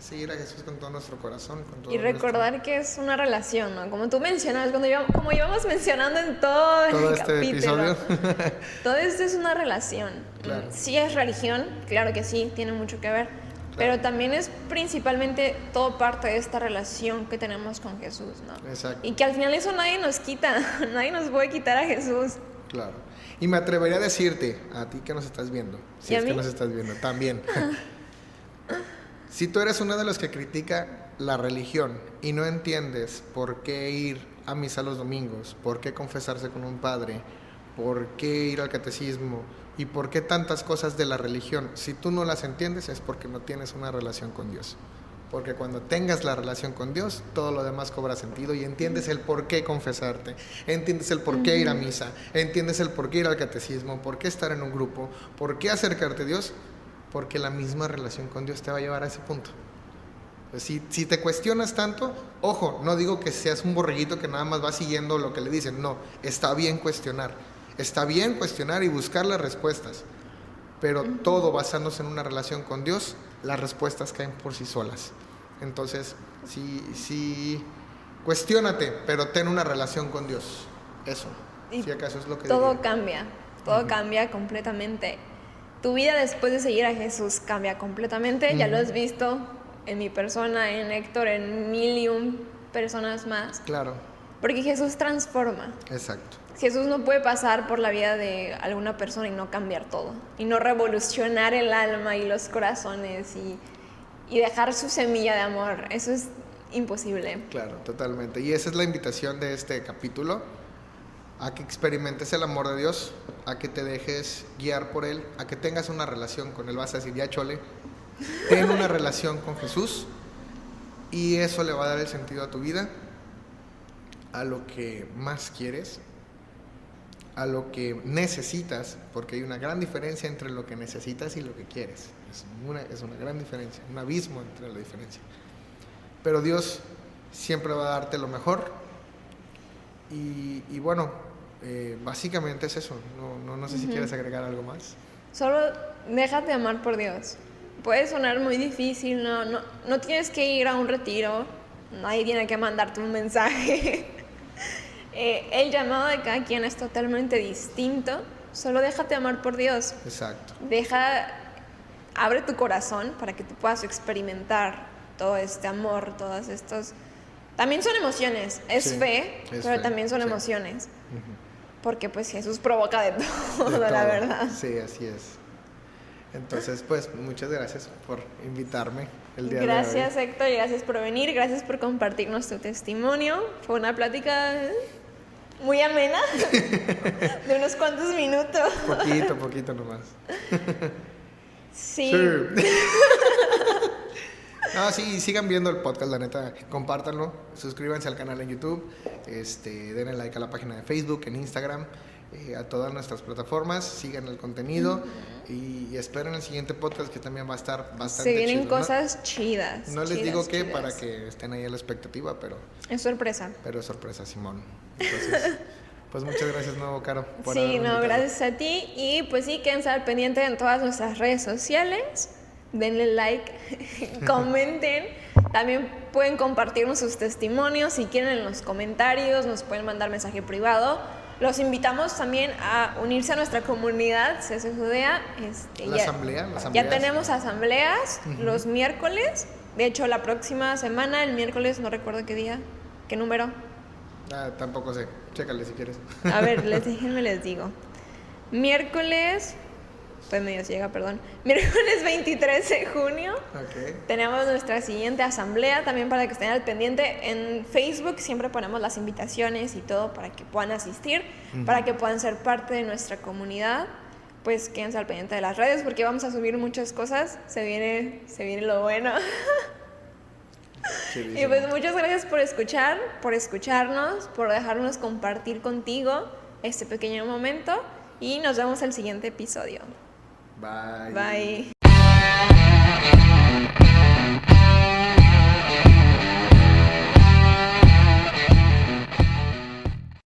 seguir a Jesús con todo nuestro corazón. y recordar que es una relación, ¿no? Como tú mencionabas, cuando como íbamos mencionando en todo, el este capítulo, episodio. todo esto es una relación. Claro. Sí es religión, claro que sí, tiene mucho que ver pero también es principalmente todo parte de esta relación que tenemos con Jesús, ¿no? Exacto. Y que al final eso nadie nos quita, nadie nos puede quitar a Jesús. Claro. Y me atrevería a decirte, a ti que nos estás viendo, si es que nos estás viendo, también. si tú eres uno de los que critica la religión y no entiendes por qué ir a misa los domingos, por qué confesarse con un padre, por qué ir al catecismo, ¿Y por qué tantas cosas de la religión? Si tú no las entiendes es porque no tienes una relación con Dios. Porque cuando tengas la relación con Dios, todo lo demás cobra sentido y entiendes el por qué confesarte, entiendes el por qué ir a misa, entiendes el por qué ir al catecismo, por qué estar en un grupo, por qué acercarte a Dios, porque la misma relación con Dios te va a llevar a ese punto. Pues si, si te cuestionas tanto, ojo, no digo que seas un borreguito que nada más va siguiendo lo que le dicen, no, está bien cuestionar Está bien cuestionar y buscar las respuestas, pero todo basándose en una relación con Dios, las respuestas caen por sí solas. Entonces, sí, sí, cuestiónate, pero ten una relación con Dios. Eso, si acaso es lo que Todo cambia, todo cambia completamente. Tu vida después de seguir a Jesús cambia completamente, ya lo has visto en mi persona, en Héctor, en mil y un personas más. Claro. Porque Jesús transforma. Exacto. Jesús no puede pasar por la vida de alguna persona y no cambiar todo, y no revolucionar el alma y los corazones y, dejar su semilla de amor. Eso es imposible. Claro, totalmente. Y esa es la invitación de este capítulo, a que experimentes el amor de Dios, a que te dejes guiar por Él, a que tengas una relación con Él. Vas a decir, ya chole, ten una relación con Jesús y eso le va a dar el sentido a tu vida, a lo que más quieres a lo que necesitas, porque hay una gran diferencia entre lo que necesitas y lo que quieres. Es una, es una gran diferencia, un abismo entre la diferencia. Pero Dios siempre va a darte lo mejor. Y, bueno, eh, básicamente es eso. No, no, sé si quieres agregar algo más. Solo déjate amar por Dios. Puede sonar muy difícil, no, no, no tienes que ir a un retiro, nadie tiene que mandarte un mensaje. Eh, el llamado de cada quien es totalmente distinto. Solo déjate amar por Dios. Exacto. Deja, abre tu corazón para que tú puedas experimentar todo este amor, todas estos... También son emociones, es fe, pero también son emociones. Porque pues Jesús provoca de todo, la verdad. Sí, así es. Entonces, pues muchas gracias por invitarme el día gracias, de hoy. Héctor, gracias por venir, gracias por compartirnos tu testimonio. Fue una plática muy amena, de unos cuantos minutos. Poquito, poquito nomás. Sí. Ah, sí, sigan viendo el podcast, la neta, compártanlo, suscríbanse al canal en YouTube, este, denle like a la página de Facebook, en Instagram, eh, a todas nuestras plataformas, sigan el contenido y, esperen el siguiente podcast que también va a estar bastante Se vienen cosas chidas. No les digo qué para que estén ahí a la expectativa, pero... Es sorpresa. Pero es sorpresa, Simón. Entonces... Pues muchas gracias nuevo, Caro. sí, no, gracias a ti. Y pues sí, quédense al pendiente en todas nuestras redes sociales. Denle like, comenten. También pueden compartirnos sus testimonios si quieren en los comentarios, nos pueden mandar mensaje privado los invitamos también a unirse a nuestra comunidad CC Judea. Este, La ya, asamblea, las ya asambleas. tenemos asambleas los miércoles. De hecho, la próxima semana, el miércoles, no recuerdo qué día, qué número. Ah, tampoco sé. Chécale si quieres. A ver, les déjenme les digo. Miércoles, estoy medio ciega, perdón. Miércoles 23 de junio ok. tenemos nuestra siguiente asamblea también para que estén al pendiente. En Facebook siempre ponemos las invitaciones y todo para que puedan asistir, para que puedan ser parte de nuestra comunidad. Pues quédense al pendiente de las redes porque vamos a subir muchas cosas. Se viene, se viene lo bueno. Y pues muchas gracias por escuchar, por escucharnos, por dejarnos compartir contigo este pequeño momento y nos vemos el siguiente episodio. Bye. Bye.